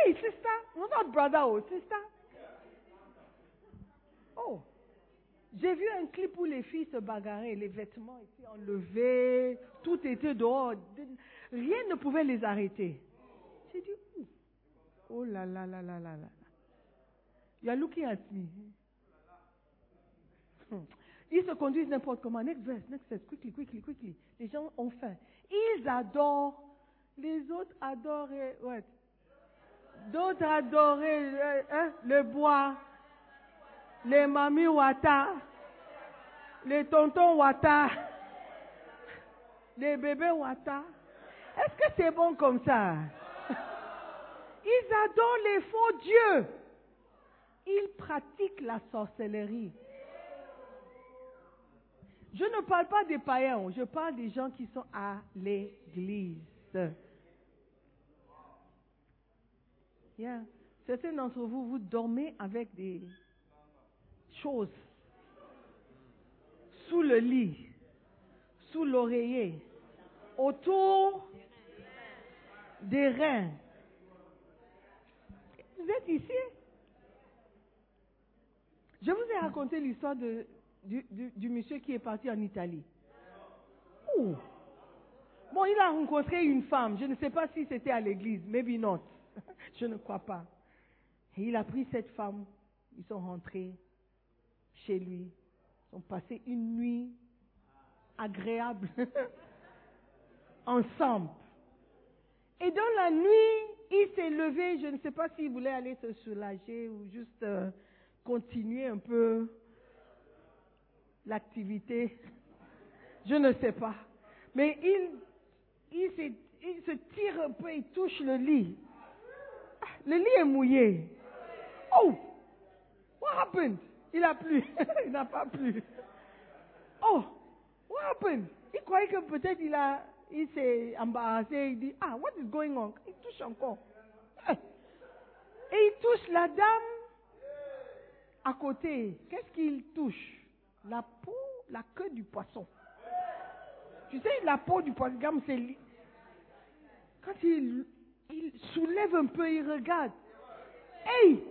Hey, sister. No, not brother, oh, sister? Oh. J'ai vu un clip où les filles se bagarraient, les vêtements étaient enlevés, tout était dehors. Rien ne pouvait les arrêter. J'ai dit, Ouh. oh là là là là là là. You are looking at me. Hmm. Ils se conduisent n'importe comment. Next verse, next verse, quickly, quickly, quickly. Les gens ont faim. Ils adorent. Les autres what? D'autres adorent euh, hein, le bois, les mamies Wata, les tontons Wata, les bébés Wata. Est-ce que c'est bon comme ça? Ils adorent les faux dieux. Ils pratiquent la sorcellerie. Je ne parle pas des païens, je parle des gens qui sont à l'église. Certains d'entre vous, vous dormez avec des choses sous le lit, sous l'oreiller, autour des reins. Vous êtes ici? Je vous ai raconté l'histoire du monsieur qui est parti en Italie. Ouh. Bon, il a rencontré une femme. Je ne sais pas si c'était à l'église. Maybe not. [LAUGHS] Je ne crois pas. Et il a pris cette femme, ils sont rentrés chez lui, ils ont passé une nuit agréable [LAUGHS] ensemble. Et dans la nuit, il s'est levé, je ne sais pas s'il voulait aller se soulager ou juste euh, continuer un peu l'activité. [LAUGHS] Je ne sais pas. Mais il, il, se tire un peu, il touche le lit. Le lit est mouillé. Oh! What happened? Il a plu. [LAUGHS] il n'a pas plu. Oh! What happened? Il croyait que peut-être il il s'est embarrassé. Il dit, ah, what is going on? Il touche encore. Et il touche la dame à côté. Qu'est-ce qu'il touche? La peau, la queue du poisson. Tu sais, la peau du poisson, c'est quand il, il soulève un peu, il regarde. Hey!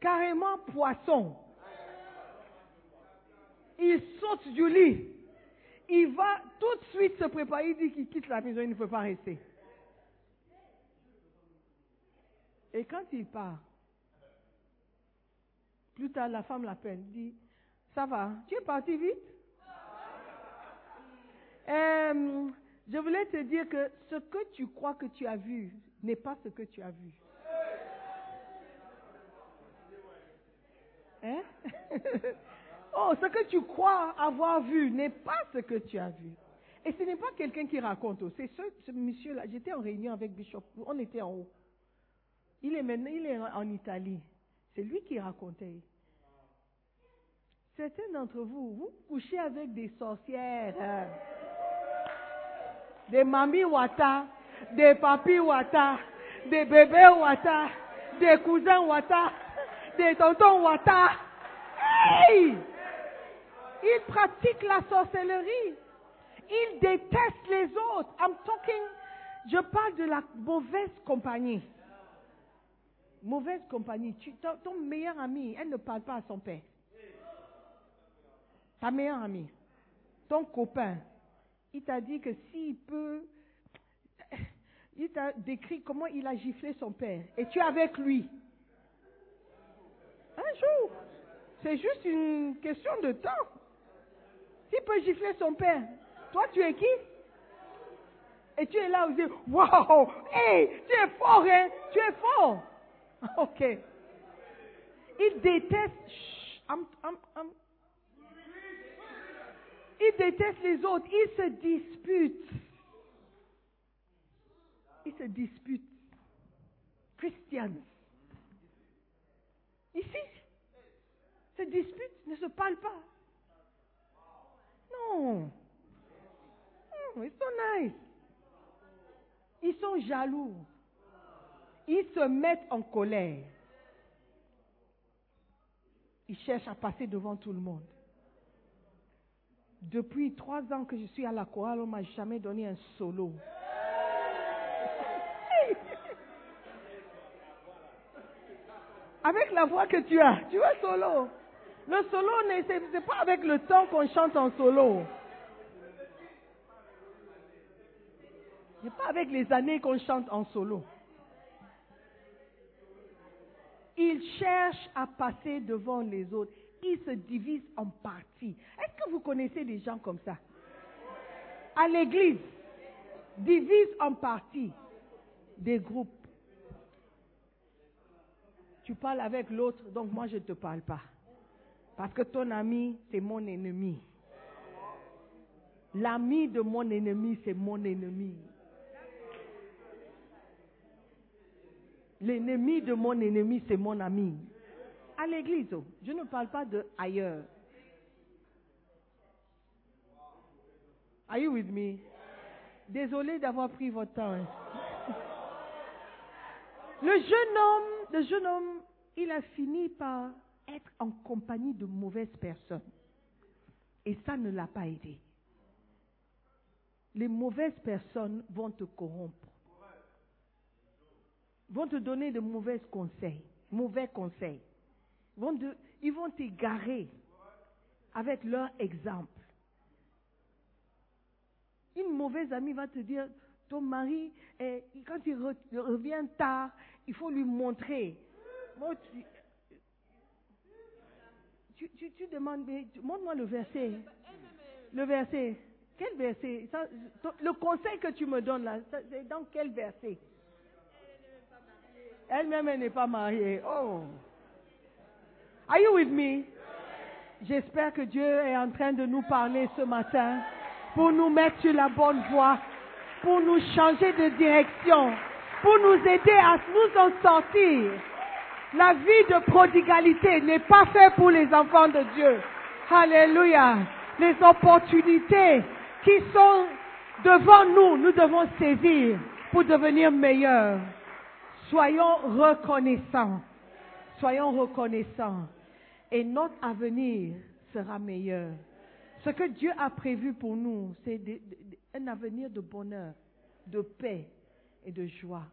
Carrément poisson. Il saute du lit. Il va tout de suite se préparer. Il dit qu'il quitte la maison, il ne peut pas rester. Et quand il part, plus tard, la femme l'appelle, dit, ça va, tu es parti vite? Euh, Je voulais te dire que ce que tu crois que tu as vu n'est pas ce que tu as vu. Hein? [LAUGHS] oh, ce que tu crois avoir vu n'est pas ce que tu as vu. Et ce n'est pas quelqu'un qui raconte. oh, C'est ce, monsieur-là. J'étais en réunion avec Bishop. On était en haut. Il est maintenant, il est en en Italie. C'est lui qui racontait. Certains d'entre vous, vous couchez avec des sorcières, hein. Des mamies Wata, des papis Wata, des bébés Wata, des cousins Wata, des tontons Wata. Hey! Ils pratiquent la sorcellerie. Ils détestent les autres. I'm talking, je parle de la mauvaise compagnie. Mauvaise compagnie. Ton, ton meilleur ami, elle ne parle pas à son père. Ta meilleure amie, ton copain, il t'a dit que s'il peut, il t'a décrit comment il a giflé son père. Et tu es avec lui. Un jour. C'est juste une question de temps. S'il peut gifler son père, toi tu es qui? Et tu es là, vous dites, waouh, hey, tu es fort, hein? Tu es fort. [LAUGHS] Ok. Il déteste. I'm- il déteste les autres. Il se dispute. Il se dispute. Christians. Ici, se disputent, ne se parlent pas. Non. Non, ils sont nice. Ils sont jaloux. Ils se mettent en colère. Ils cherchent à passer devant tout le monde. Depuis trois ans que je suis à la chorale, on m'a jamais donné un solo. [LAUGHS] Avec la voix que tu as, tu es solo. Le solo, c'est pas avec le temps qu'on chante en solo. C'est pas avec les années qu'on chante en solo. Ils cherchent à passer devant les autres. Ils se divisent en parties. Est-ce que vous connaissez des gens comme ça? À l'église, divisent en parties des groupes. Tu parles avec l'autre, donc moi je ne te parle pas. Parce que ton ami, c'est mon ennemi. L'ami de mon ennemi, c'est mon ennemi. L'ennemi de mon ennemi, c'est mon ami. À l'église, je ne parle pas de ailleurs. Are you with me? Désolé d'avoir pris votre temps. hein. [LAUGHS] Le jeune homme, le jeune homme, il a fini par être en compagnie de mauvaises personnes. Et ça ne l'a pas aidé. Les mauvaises personnes vont te corrompre. Vont te donner de mauvais conseils. Mauvais conseils. Ils vont t'égarer avec leur exemple. Une mauvaise amie va te dire, ton mari, eh, quand il re- revient tard, il faut lui montrer. Moi, tu, demandes, montre-moi le verset. Le verset. Quel verset? Le conseil que tu me donnes là, c'est dans quel verset? Elle-même, elle n'est pas mariée. Oh. Are you with me? J'espère que Dieu est en train de nous parler ce matin pour nous mettre sur la bonne voie, pour nous changer de direction, pour nous aider à nous en sortir. La vie de prodigalité n'est pas faite pour les enfants de Dieu. Alléluia. Les opportunités qui sont devant nous, nous devons saisir pour devenir meilleurs. Soyons reconnaissants. Soyons reconnaissants. Et notre avenir sera meilleur. Ce que Dieu a prévu pour nous, c'est un avenir de bonheur, de paix et de joie.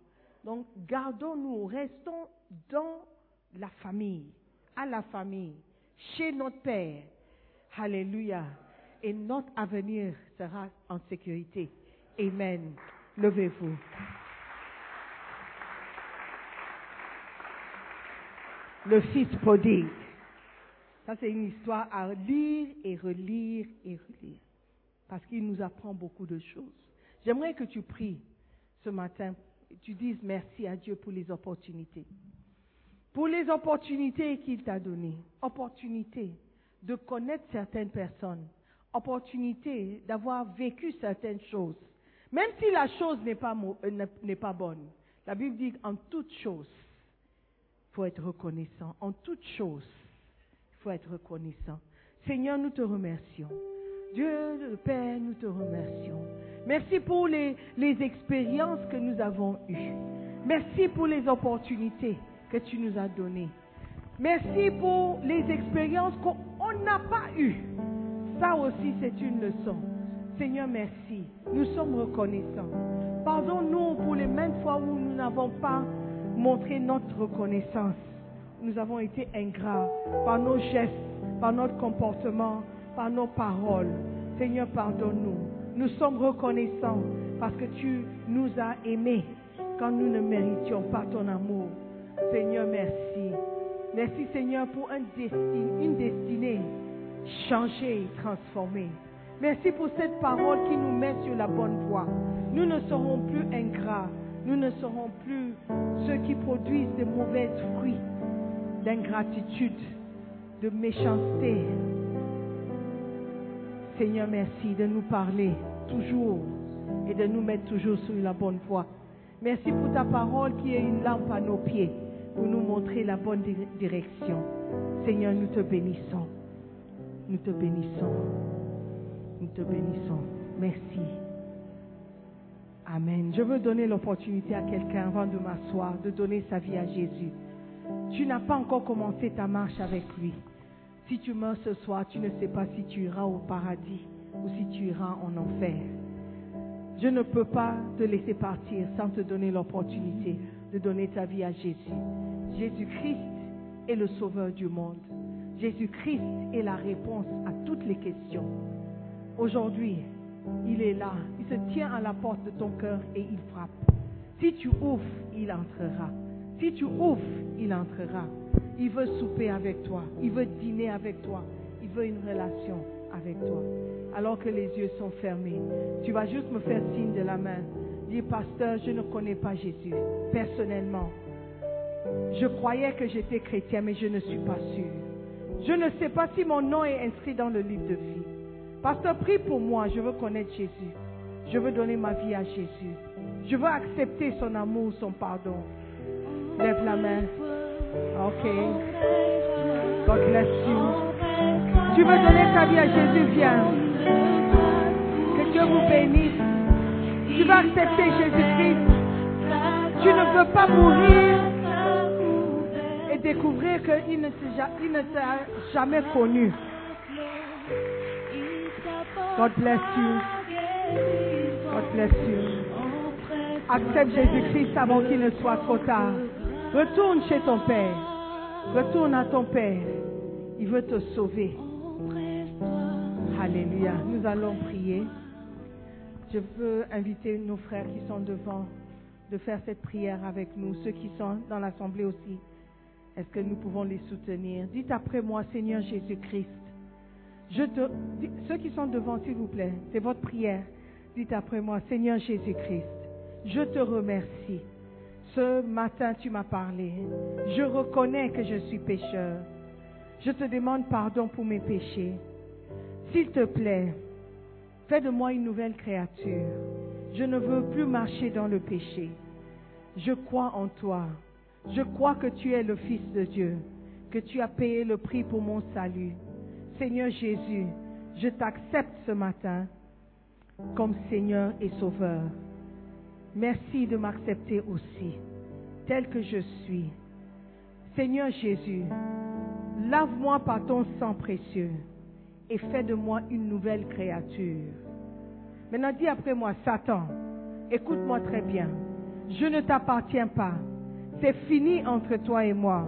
Donc, gardons-nous, restons dans la famille, à la famille, chez notre Père. Alléluia. Et notre avenir sera en sécurité. Amen. Levez-vous. Le fils prodigue. Ça, c'est une histoire à lire et relire et relire. Parce qu'il nous apprend beaucoup de choses. J'aimerais que tu pries ce matin. Tu dises merci à Dieu pour les opportunités. Pour les opportunités qu'il t'a données. Opportunité de connaître certaines personnes. Opportunité d'avoir vécu certaines choses. Même si la chose n'est pas, euh, n'est- pas bonne. La Bible dit en toute chose, il faut être reconnaissant. En toute chose, il être reconnaissant. Seigneur, nous te remercions. Dieu le Père, nous te remercions. Merci pour les, les expériences que nous avons eues. Merci pour les opportunités que tu nous as données. Merci pour les expériences qu'on on n'a pas eues. Ça aussi, c'est une leçon. Seigneur, merci. Nous sommes reconnaissants. Pardonne-nous pour les mêmes fois où nous n'avons pas montré notre reconnaissance. Nous avons été ingrats par nos gestes, par notre comportement, par nos paroles. Seigneur, pardonne-nous. Nous sommes reconnaissants parce que tu nous as aimés quand nous ne méritions pas ton amour. Seigneur, merci. Merci Seigneur pour un destin, une destinée changée et transformée. Merci pour cette parole qui nous met sur la bonne voie. Nous ne serons plus ingrats. Nous ne serons plus ceux qui produisent de mauvais fruits d'ingratitude, de méchanceté. Seigneur, merci de nous parler toujours et de nous mettre toujours sur la bonne voie. Merci pour ta parole qui est une lampe à nos pieds pour nous montrer la bonne di- direction. Seigneur, nous te bénissons. Nous te bénissons. Nous te bénissons. Merci. Amen. Je veux donner l'opportunité à quelqu'un avant de m'asseoir, de donner sa vie à Jésus. Tu n'as pas encore commencé ta marche avec lui. Si tu meurs ce soir, tu ne sais pas si tu iras au paradis ou si tu iras en enfer. Je ne peux pas te laisser partir sans te donner l'opportunité de donner ta vie à Jésus. Jésus-Christ est le sauveur du monde. Jésus-Christ est la réponse à toutes les questions. Aujourd'hui, il est là. Il se tient à la porte de ton cœur et il frappe. Si tu ouvres, il entrera. Si tu ouvres, il entrera. Il veut souper avec toi. Il veut dîner avec toi. Il veut une relation avec toi. Alors que les yeux sont fermés, tu vas juste me faire signe de la main. Dis, pasteur, je ne connais pas Jésus personnellement. Je croyais que j'étais chrétien, mais je ne suis pas sûr. Je ne sais pas si mon nom est inscrit dans le livre de vie. Pasteur, prie pour moi. Je veux connaître Jésus. Je veux donner ma vie à Jésus. Je veux accepter son amour, son pardon. Lève la main. Ok. God bless you. Tu veux donner ta vie à Jésus, viens. Que Dieu vous bénisse. Tu vas accepter Jésus-Christ. Tu ne veux pas mourir et découvrir qu'il ne t'a jamais connu. God bless you. God bless you. Accepte Jésus-Christ avant qu'il ne soit trop tard. Retourne chez ton Père. Retourne à ton Père. Il veut te sauver. Alléluia. Nous allons prier. Je veux inviter nos frères qui sont devant de faire cette prière avec nous, ceux qui sont dans l'assemblée aussi. Est-ce que nous pouvons les soutenir? Dites après moi, Seigneur Jésus-Christ. Je te, ceux qui sont devant, s'il vous plaît, c'est votre prière. Dites après moi, Seigneur Jésus-Christ, je te remercie. Ce matin, tu m'as parlé. Je reconnais que je suis pécheur. Je te demande pardon pour mes péchés. S'il te plaît, fais de moi une nouvelle créature. Je ne veux plus marcher dans le péché. Je crois en toi. Je crois que tu es le Fils de Dieu, que tu as payé le prix pour mon salut. Seigneur Jésus, je t'accepte ce matin comme Seigneur et Sauveur. Merci de m'accepter aussi, tel que je suis. Seigneur Jésus, lave-moi par ton sang précieux et fais de moi une nouvelle créature. Maintenant, dis après moi, Satan, écoute-moi très bien. Je ne t'appartiens pas. C'est fini entre toi et moi.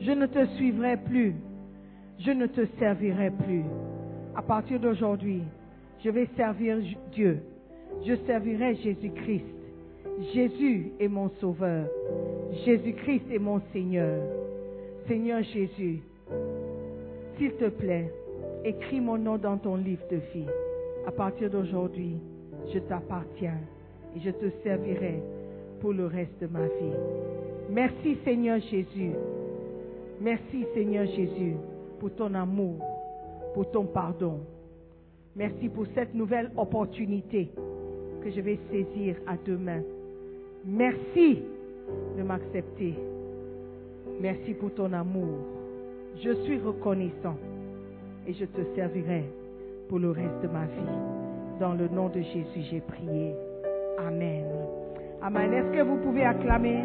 Je ne te suivrai plus. Je ne te servirai plus. À partir d'aujourd'hui, je vais servir Dieu. Je servirai Jésus-Christ. Jésus est mon sauveur. Jésus-Christ est mon Seigneur. Seigneur Jésus, s'il te plaît, écris mon nom dans ton livre de vie. À partir d'aujourd'hui, je t'appartiens et je te servirai pour le reste de ma vie. Merci Seigneur Jésus. Merci Seigneur Jésus pour ton amour, pour ton pardon. Merci pour cette nouvelle opportunité que je vais saisir à demain. Merci de m'accepter. Merci pour ton amour. Je suis reconnaissant et je te servirai pour le reste de ma vie. Dans le nom de Jésus, j'ai prié. Amen. Amen. Est-ce que vous pouvez acclamer?